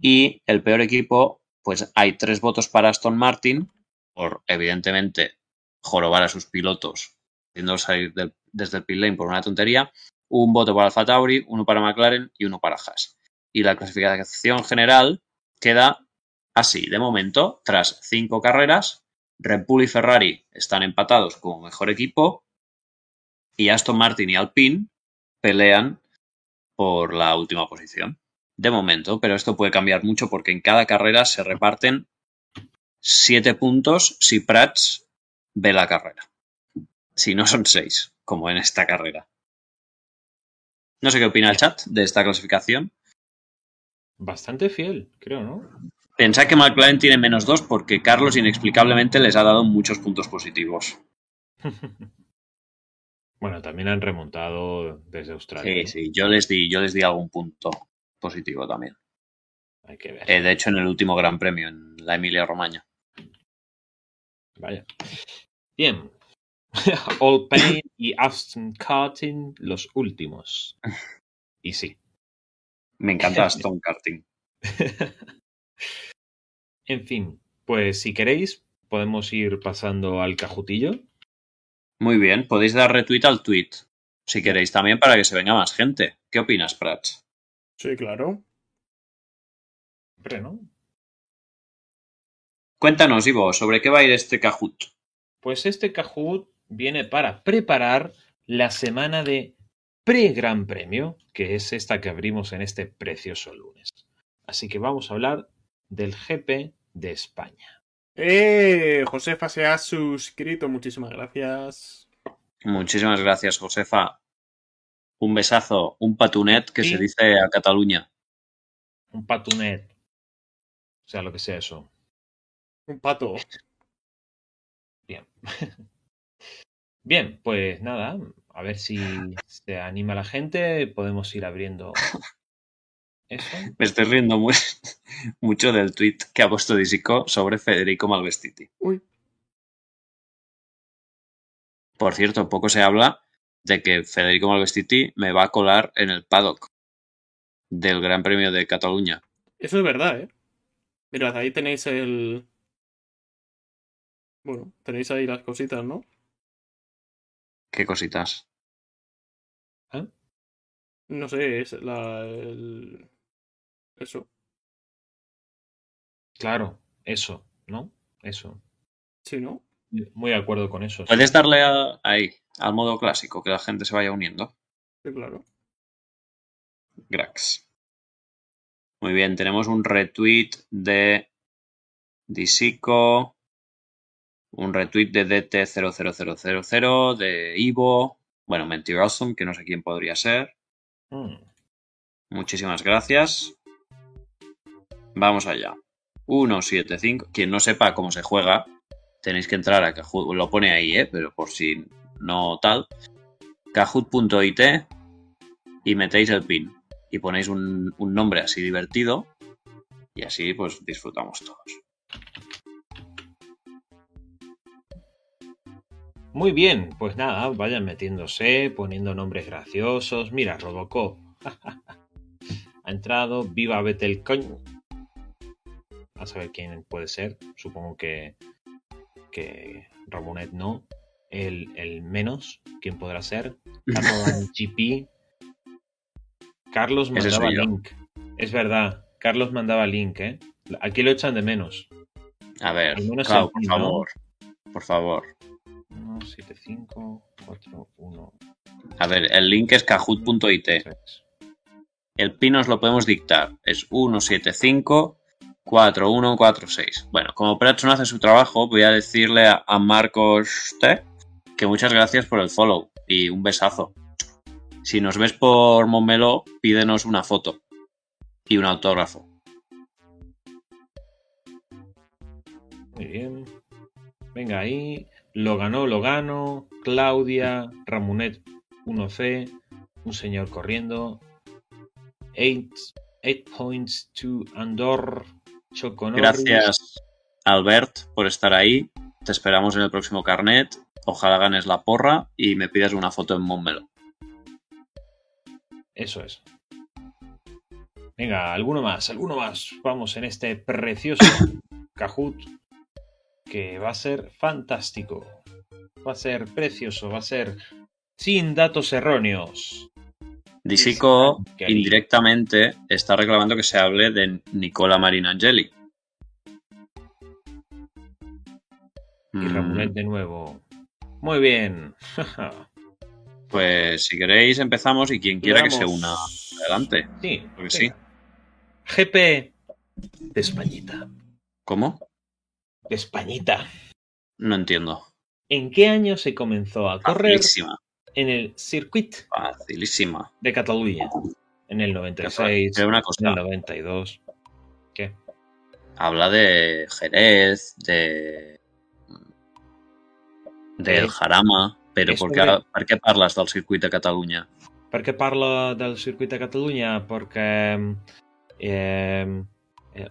Y el peor equipo, pues hay tres votos para Aston Martin, por evidentemente jorobar a sus pilotos, haciéndolos salir desde el pit lane por una tontería, un voto para Alfa Tauri, uno para McLaren y uno para Haas. Y la clasificación general queda así, de momento, tras cinco carreras, Red Bull y Ferrari están empatados como mejor equipo y Aston Martin y Alpine pelean por la última posición. De momento, pero esto puede cambiar mucho porque en cada carrera se reparten siete puntos si Prats ve la carrera. Si no son seis, como en esta carrera. No sé qué opina el chat de esta clasificación. Bastante fiel, creo, ¿no? Pensad que McLaren tiene menos dos porque Carlos inexplicablemente les ha dado muchos puntos positivos. bueno, también han remontado desde Australia. Sí, sí, yo les di, yo les di algún punto positivo también. Hay que ver. Eh, de hecho, en el último Gran Premio, en la Emilia Romagna. Vaya. Bien. All Pain y Aston Martin, los últimos. Y sí. Me encanta Aston Karting. en fin, pues si queréis, podemos ir pasando al cajutillo. Muy bien, podéis dar retweet al tweet. Si queréis también para que se venga más gente. ¿Qué opinas, Prats? Sí, claro. Hombre, ¿no? Cuéntanos, Ivo, ¿sobre qué va a ir este Kahoot? Pues este Kahoot viene para preparar la semana de pre-Gran Premio, que es esta que abrimos en este precioso lunes. Así que vamos a hablar del GP de España. ¡Eh! Josefa se ha suscrito, muchísimas gracias. Muchísimas gracias, Josefa. Un besazo, un patunet que Sí. se dice a Cataluña. Un patunet. O sea, lo que sea eso. Un pato. Bien. Bien, pues nada, a ver si se anima la gente, podemos ir abriendo eso. Me estoy riendo muy- mucho del tweet que ha puesto Disico sobre Federico Malvestiti. Uy. Por cierto, poco se habla de que Federico Malvestiti me va a colar en el paddock del Gran Premio de Cataluña. Eso es verdad, ¿eh? Mirad, ahí tenéis el... Bueno, tenéis ahí las cositas, ¿no? Qué cositas. No sé, es la... el- Eso. Claro, eso, ¿no? Eso. Sí, ¿no? Muy de acuerdo con eso. sí. ¿Puedes darle a- ahí, al modo clásico, que la gente se vaya uniendo? Sí, claro. Grax. Muy bien, tenemos un retweet de Disico, un retweet de DT00000, de Ivo, bueno, Mentirosum, que no sé quién podría ser. Mm. Muchísimas gracias. Vamos allá. 175. Quien no sepa cómo se juega, tenéis que entrar a Kahoot. Lo pone ahí, ¿eh? Pero por si no tal. Kahoot.it y metéis el pin. Y ponéis un, un nombre así divertido. Y así pues disfrutamos todos. Muy bien, pues nada, vayan metiéndose, poniendo nombres graciosos. Mira, Robocop. ha entrado, viva Betelcoin. A saber quién puede ser. Supongo que, que Ramonet no. El, el menos, ¿quién podrá ser? Carlos GP. Carlos mandaba link. Es verdad, Carlos mandaba link, ¿eh? Aquí lo echan de menos. A ver, por favor. Por favor. 1, 7, 5, 4, 1, A ver, el link es kahoot.it. 3. El pin os lo podemos dictar. Es 1754146. Bueno, como Prats no hace su trabajo, voy a decirle a, Marcos T que muchas gracias por el follow y un besazo. Si nos ves por Momelo, pídenos una foto y un autógrafo. Muy bien. Venga ahí. Lo ganó, lo gano. Claudia, Ramonet 1C, un señor corriendo. 8 points to Andor, Gracias, Albert, por estar ahí. Te esperamos en el próximo carnet. Ojalá ganes la porra y me pidas una foto en Montmeló. Eso es. Venga, alguno más, alguno más. Vamos en este precioso Kahoot que va a ser fantástico. Va a ser precioso, va a ser sin datos erróneos. Lindo. indirectamente está reclamando que se hable de Nicola Marinangeli. Y Mm, Ramonet de nuevo. Muy bien. Pues si queréis empezamos y quien quiera que se una adelante. sí, Porque sí. GP de Españita. ¿Cómo? De Españita. No entiendo. ¿En qué año se comenzó a correr Facilísima. En el Circuit Facilísima. de Cataluña. En el 96, Pero una en cosa, el 92. ¿Qué? habla de Jerez, de... del Eh, Jarama, però per què, sobre- per què parles del circuit de Catalunya? Per què parlo del circuit de Catalunya? Perquè eh,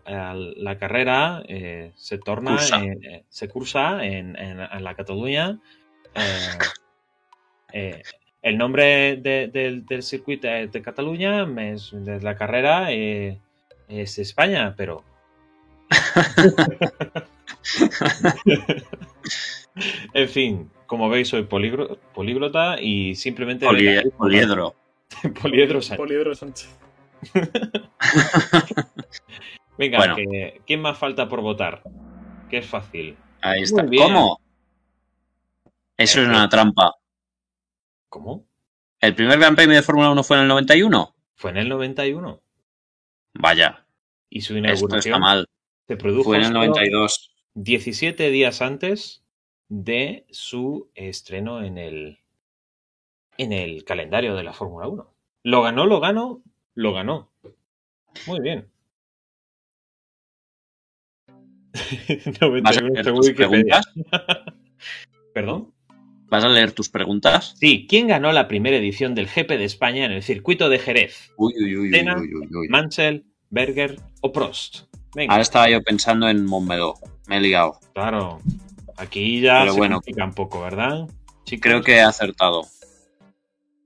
el- la carrera eh, se torna, Cursa. en- eh, se cursa en, en- en la Cataluña. eh, eh, el nombre de- del, del circuito de, de Cataluña es de la carrera eh, es España, pero en fin, como veis soy polígro- políglota y simplemente Poli- poliedro. Poliedro Sánchez. Poliedro Sánchez. Venga, Bueno. que- ¿quién más falta por votar? Que es fácil. Ahí está. ¿Cómo? Eso es una trampa. ¿Cómo? ¿El primer Gran Premio de Fórmula 1 fue en el 91? Fue en el 91. Vaya, Y su esto está inauguración mal. se produjo Fue en el solo 92. 17 días antes de su estreno en el, en el calendario de la Fórmula 1. Lo ganó, lo ganó, lo ganó. Muy bien. 91 ¿Vas a según tus preguntas? ¿Perdón? ¿Vas a leer tus preguntas? Sí, ¿quién ganó la primera edición del GP de España en el circuito de Jerez? Uy, uy, uy, uy, uy, uy, uy. ¿Mansell, Berger o Prost? Venga, Ahora estaba yo pensando en Montmeló. Me he liado. claro. Aquí ya Pero se bueno. complica un poco, ¿verdad? Chicos? Creo que he acertado.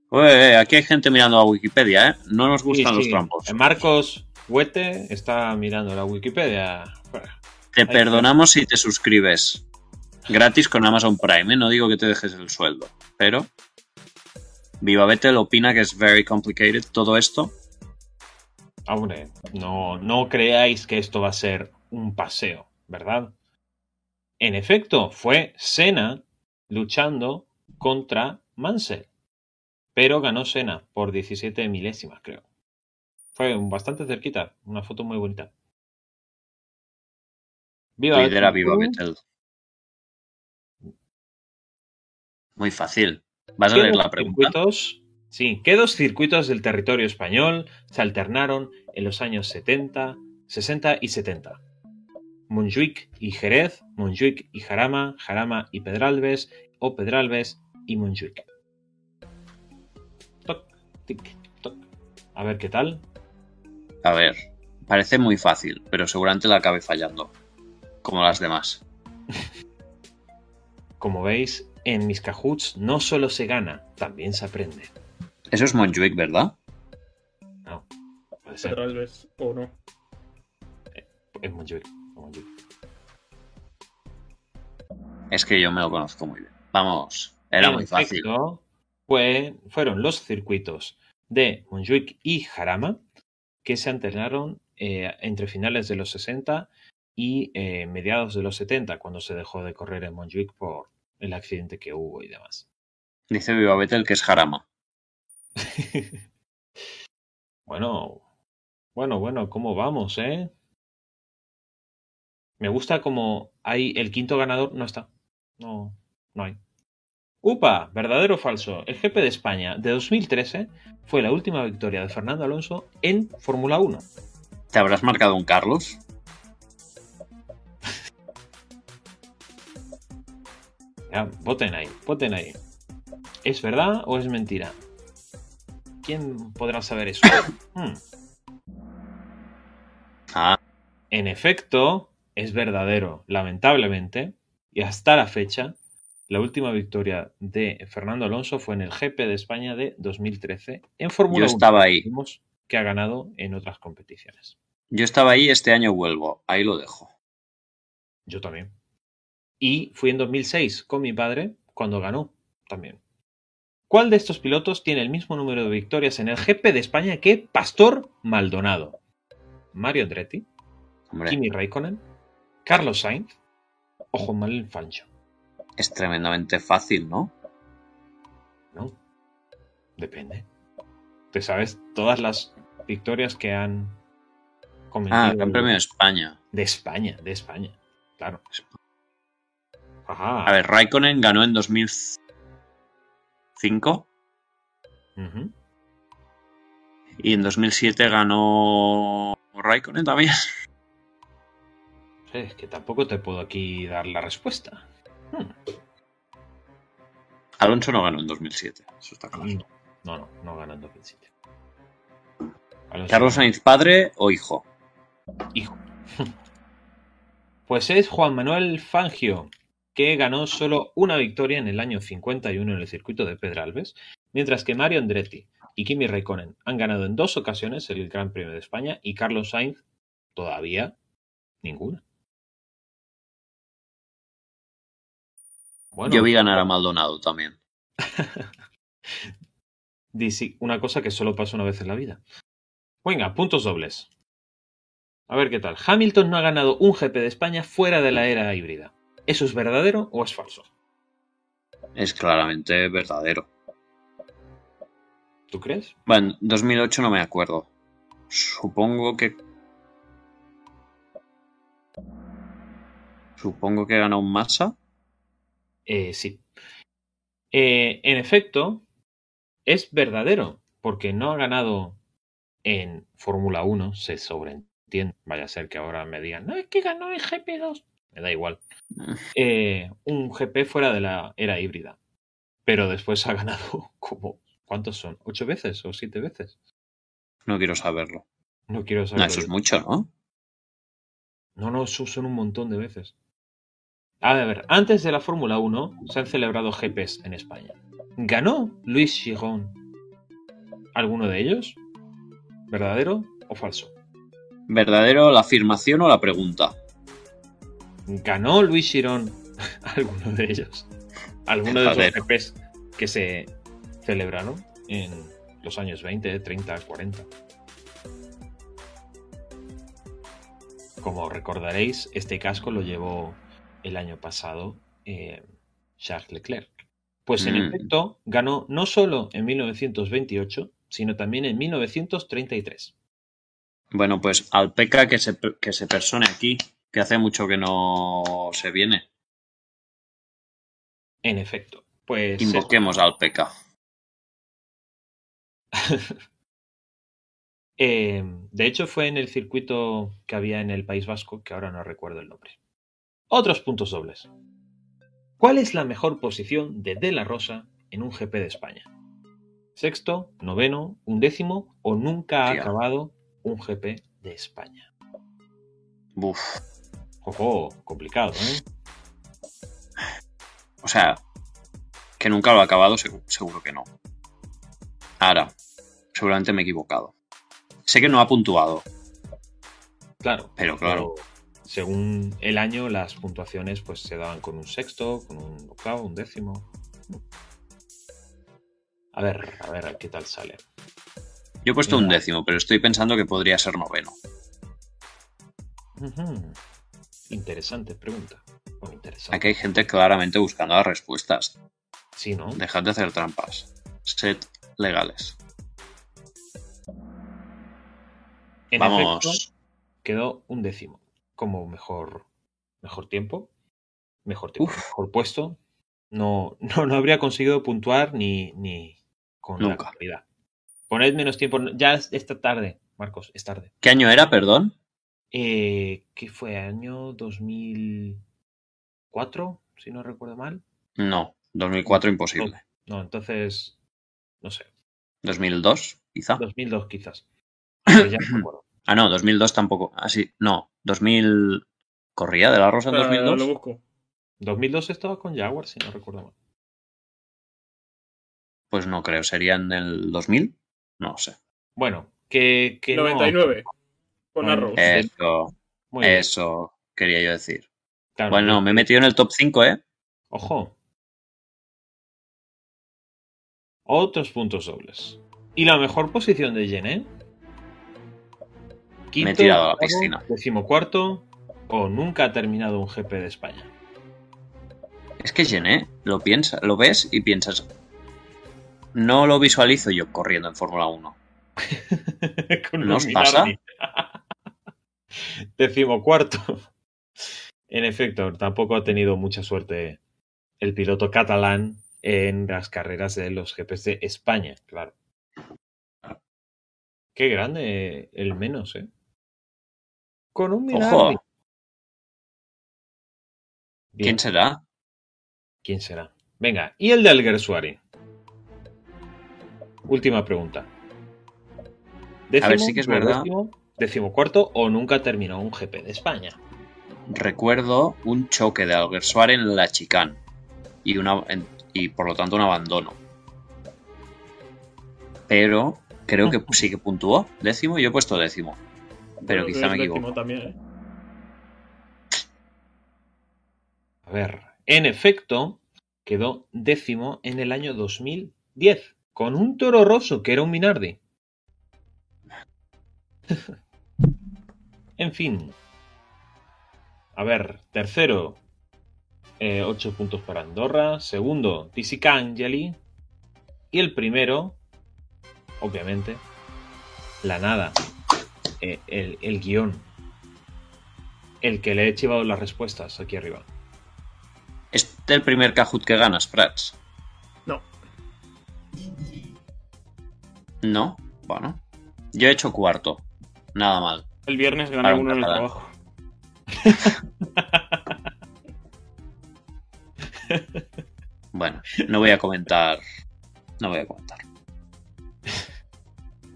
Oye, aquí hay gente mirando a Wikipedia, ¿eh? No nos Sí, gustan los sí. trampos. Marcos Huete está mirando la Wikipedia. Te perdonamos si te suscribes. Gratis con Amazon Prime, ¿eh? No digo que te dejes el sueldo. Pero... Viva Vettel opina que es very complicated todo esto. Hombre, no, no creáis que esto va a ser un paseo, ¿verdad? En efecto, fue Senna luchando contra Mansell. Pero ganó Senna por 17 milésimas, creo. Fue bastante cerquita, una foto muy bonita. Viva Lidera Vettel. Viva Vettel. Muy fácil. ¿Vas a ¿Qué leer la pregunta? circuitos? Sí, ¿qué dos circuitos del territorio español se alternaron en los años 70, 60 y 70? Montjuic y Jerez, Montjuic y Jarama, Jarama y Pedralbes, o Pedralbes y Montjuic. Toc, tic, toc. A ver qué tal. A ver, parece muy fácil, pero seguramente la acabe fallando. Como las demás. Como veis, en mis cajuts no solo se gana, también se aprende. Eso es Montjuic, ¿verdad? No, puede ser. Pero Alves, o no. Es Montjuic. Montjuic. Es que yo me lo conozco muy bien. Vamos, era En muy fácil. efecto, fue- fueron los circuitos de Montjuic y Jarama que se alternaron eh, entre finales de los 60 y eh, mediados de los 70, cuando se dejó de correr en Montjuic por el accidente que hubo y demás. Dice Viva Vettel que es Jarama. bueno, bueno, bueno, ¿cómo vamos, eh? Me gusta como hay el quinto ganador, no está. No, no hay. UPA, verdadero o falso. El GP de España de 2013 fue la última victoria de Fernando Alonso en Fórmula 1. ¿Te habrás marcado un Carlos? Ya, voten ahí, voten ahí. ¿Es verdad o es mentira? ¿Quién podrá saber eso? Hmm. Ah, En efecto, es verdadero, lamentablemente, y hasta la fecha, la última victoria de Fernando Alonso fue en el GP de España de 2013 en Fórmula yo 1. estaba ahí. Vimos que ha ganado en otras competiciones. Yo estaba ahí, este año vuelvo. Ahí lo dejo. Yo también. Y fui en 2006 con mi padre cuando ganó también. ¿Cuál de estos pilotos tiene el mismo número de victorias en el GP de España que Pastor Maldonado? Mario Andretti, Hombre, Kimi Raikkonen, Carlos Sainz o Juan Manuel Fancho. es tremendamente fácil, ¿no? ¿No? Depende. ¿Te sabes todas las victorias que han cometido Ah, Gran Premio de España. de España? De España, claro. Ajá. A ver, Raikkonen ganó en 2005. Ujú. Y en 2007 ganó Raikkonen también. Es que tampoco te puedo aquí dar la respuesta. Hmm. Alonso no ganó en 2007, eso está claro. No, no, no, no ganó en 2007. Alonso- Carlos Sainz, padre o hijo. hijo. Pues es Juan Manuel Fangio, que ganó solo una victoria en el año 51 en el circuito de Pedralbes, mientras que Mario Andretti y Kimi Raikkonen han ganado en dos ocasiones el Gran Premio de España y Carlos Sainz todavía ninguna. Bueno, Yo vi ganar a Maldonado también. una cosa que solo pasa una vez en la vida. Venga, puntos dobles. A ver qué tal. Hamilton no ha ganado un GP de España fuera de la era híbrida. ¿Eso es verdadero o es falso? Es claramente verdadero. ¿Tú crees? Bueno, 2008 no me acuerdo. Supongo que... Supongo que ganó un Massa. Eh, sí. Eh, en efecto, es verdadero, porque no ha ganado en Fórmula 1, se sobreentiende. Vaya a ser que ahora me digan, no, es que ganó en GP2. Me da igual. Eh, un GP fuera de la era híbrida. Pero después ha ganado como, ¿cuántos son? ¿Ocho veces o siete veces? No quiero saberlo. No quiero No, saber. eso es mucho, ¿no? No, no, eso son un montón de veces. A ver, antes de la Fórmula 1 se han celebrado GPs en España. ¿Ganó Luis Chiron alguno de ellos? ¿Verdadero o falso? ¿Verdadero la afirmación o la pregunta? ¿Ganó Luis Chiron alguno de ellos? ¿Alguno de esos. GPs que se celebraron en los años 20, 30, 40? Como recordaréis, este casco lo llevó el año pasado eh, Charles Leclerc. Pues en Mm. efecto, ganó no solo en 1928, sino también en 1933. Bueno, pues al Peca que se, que se persone aquí, que hace mucho que no se viene. En efecto, pues Invoquemos al Peca. Eh, de hecho, fue en el circuito que había en el País Vasco, que ahora no recuerdo el nombre. Otros puntos dobles. ¿Cuál es la mejor posición de De La Rosa en un GP de España? ¿Sexto, noveno, undécimo o nunca ha acabado un GP de España? Buf. Ojo, complicado, ¿eh? O sea, que nunca lo ha acabado, segu- seguro que no. Ahora, seguramente me he equivocado. Sé que no ha puntuado, Claro. pero claro, según el año, las puntuaciones pues se daban con un sexto, con un octavo, un décimo. A ver, a ver qué tal sale. yo he puesto un décimo, pero estoy pensando que podría ser noveno. Ujú. Interesante pregunta. Bueno, interesante. Aquí hay gente claramente buscando las respuestas. Sí, ¿no? Dejad de hacer trampas. Sed legales. En efecto, Vamos. quedó un décimo como mejor, mejor tiempo, mejor tiempo, Uf. mejor puesto. No, no, no habría conseguido puntuar ni, ni con Nunca. la calidad. Poned menos tiempo. Ya es esta tarde, Marcos, es tarde. ¿Qué año era, perdón? Eh, ¿Qué fue? ¿Año 2004? Si no recuerdo mal. No, 2004 imposible. No, entonces, no sé, 2002, quizá. 2002 quizás. Pero ya no me acuerdo. Ah, no, 2002 tampoco. Ah, sí, no, 2000... ¿Corría de la Rosa en Espera, 2002? Lo busco. 2002 estaba con Jaguar, si no recuerdo mal. Pues no creo, ¿sería en el 2000? No sé. Bueno, que, que no- 99. Con Arrow. Eso, Muy bien, eso quería yo decir. claro, Bueno, me he metido en el top 5, ¿eh? Ojo. Otros puntos dobles. ¿Y la mejor posición de Gené? Me he tirado a la piscina. Decimocuarto o nunca ha terminado un GP de España. Es que Gené, lo piensas, lo ves y piensas. No lo visualizo yo corriendo en Fórmula 1. Con ¿No os Minardi. Decimocuarto. En efecto, tampoco ha tenido mucha suerte el piloto catalán en las carreras de los GPs de España, claro. Qué grande el menos, ¿eh? Con un Minardi. Ojo, Bien, ¿quién será? ¿Quién será? Venga, ¿y el de Alguersuari? Última pregunta. A ver, sí que es verdad. Décimo, décimo cuarto o nunca terminó un GP de España. Recuerdo un choque de Alguersuari en la chicane y, una, en- y por lo tanto un abandono. Pero creo que sí que puntuó. Décimo, yo he puesto décimo. Pero Bueno, quizá me equivoco. también, ¿eh? A ver, en efecto, quedó décimo en el año 2010, con un toro roso que era un Minardi. En fin. A ver, tercero, 8 puntos para Andorra. Segundo, Tisica Angeli. Y el primero, obviamente, la nada. eh, el, el guion. El que le he chivado las respuestas aquí arriba. ¿Es el primer Kahoot que ganas, Prats? No. No. Bueno. Yo he hecho cuarto. Nada mal. El viernes gané uno en el trabajo. Bueno, no voy a comentar. No voy a comentar.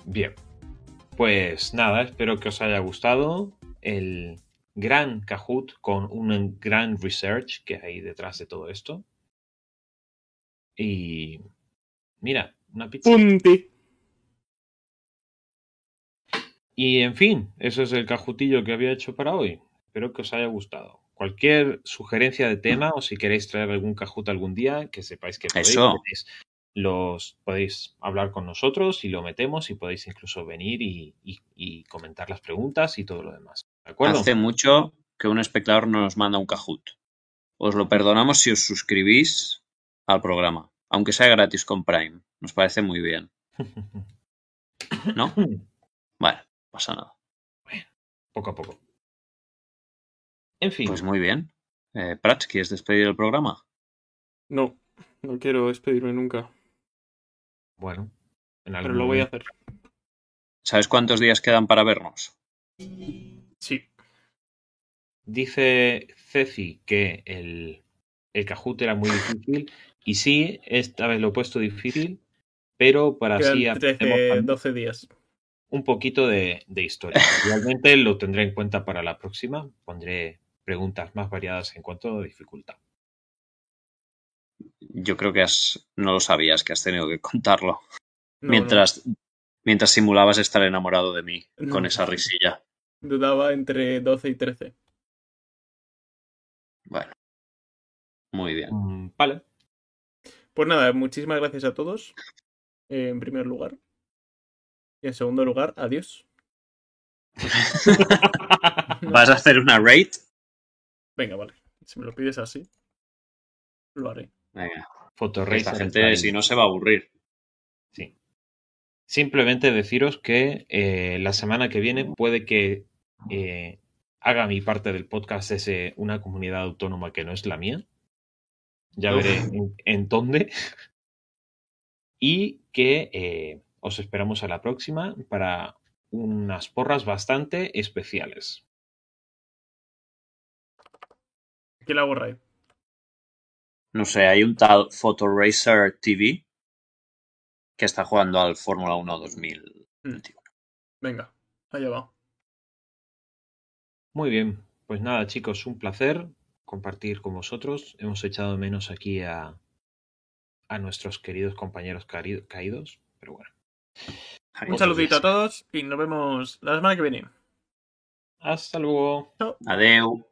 Bien. Pues nada, espero que os haya gustado el gran Kahoot con un gran research que hay detrás de todo esto. Y mira, una pizza. Punti. Y en fin, eso es el cajutillo que había hecho para hoy. Espero que os haya gustado. Cualquier sugerencia de tema o si queréis traer algún cajut algún día, que sepáis que podéis, tenéis- los podéis hablar con nosotros y lo metemos y podéis incluso venir y, y- y comentar las preguntas y todo lo demás. ¿De acuerdo? Hace mucho que un espectador no nos manda un Kahoot. Os lo perdonamos si os suscribís al programa, aunque sea gratis con Prime. Nos parece muy bien. ¿No? Vale, pasa nada. poco a poco. En fin, Pues muy bien. Eh, Prats, ¿quieres despedir el programa? No, no quiero despedirme nunca. bueno. En Pero algún lo voy a hacer. ¿Sabes cuántos días quedan para vernos? Sí. Dice Ceci que el, el Kahoot era muy difícil. Y sí, esta vez lo he puesto difícil, pero para así Quedan hacemos 13, también 12 días. Un poquito de, de historia. Realmente lo tendré en cuenta para la próxima. Pondré preguntas más variadas en cuanto a dificultad. Yo creo que has, no lo sabías, que has tenido que contarlo. No, mientras, mientras simulabas estar enamorado de mí No. con esa risilla. Dudaba entre 12 y 13. Bueno. Muy bien. Mm, Vale. Pues nada, muchísimas gracias a todos. eh, en primer lugar. Y en segundo lugar, adiós. ¿Vas a hacer una rate? Venga, vale. Si me lo pides así, lo haré. Venga, Fotorracer esta gente, si no, se va a aburrir. Sí. Simplemente deciros que eh, la semana que viene puede que eh, haga mi parte del podcast desde una comunidad autónoma que no es la mía. Ya Uf. veré en, en dónde. Y que eh, os esperamos a la próxima para unas porras bastante especiales. ¿Qué la borra No sé, hay un tal Photoracer TV que está jugando al Fórmula 1 2021. Venga, allá va. Muy bien, pues nada chicos, un placer compartir con vosotros. Hemos echado menos aquí a, a nuestros queridos compañeros caídos, pero bueno. Ay, Un saludito a todos y nos vemos la semana que viene. Hasta luego. Adeu.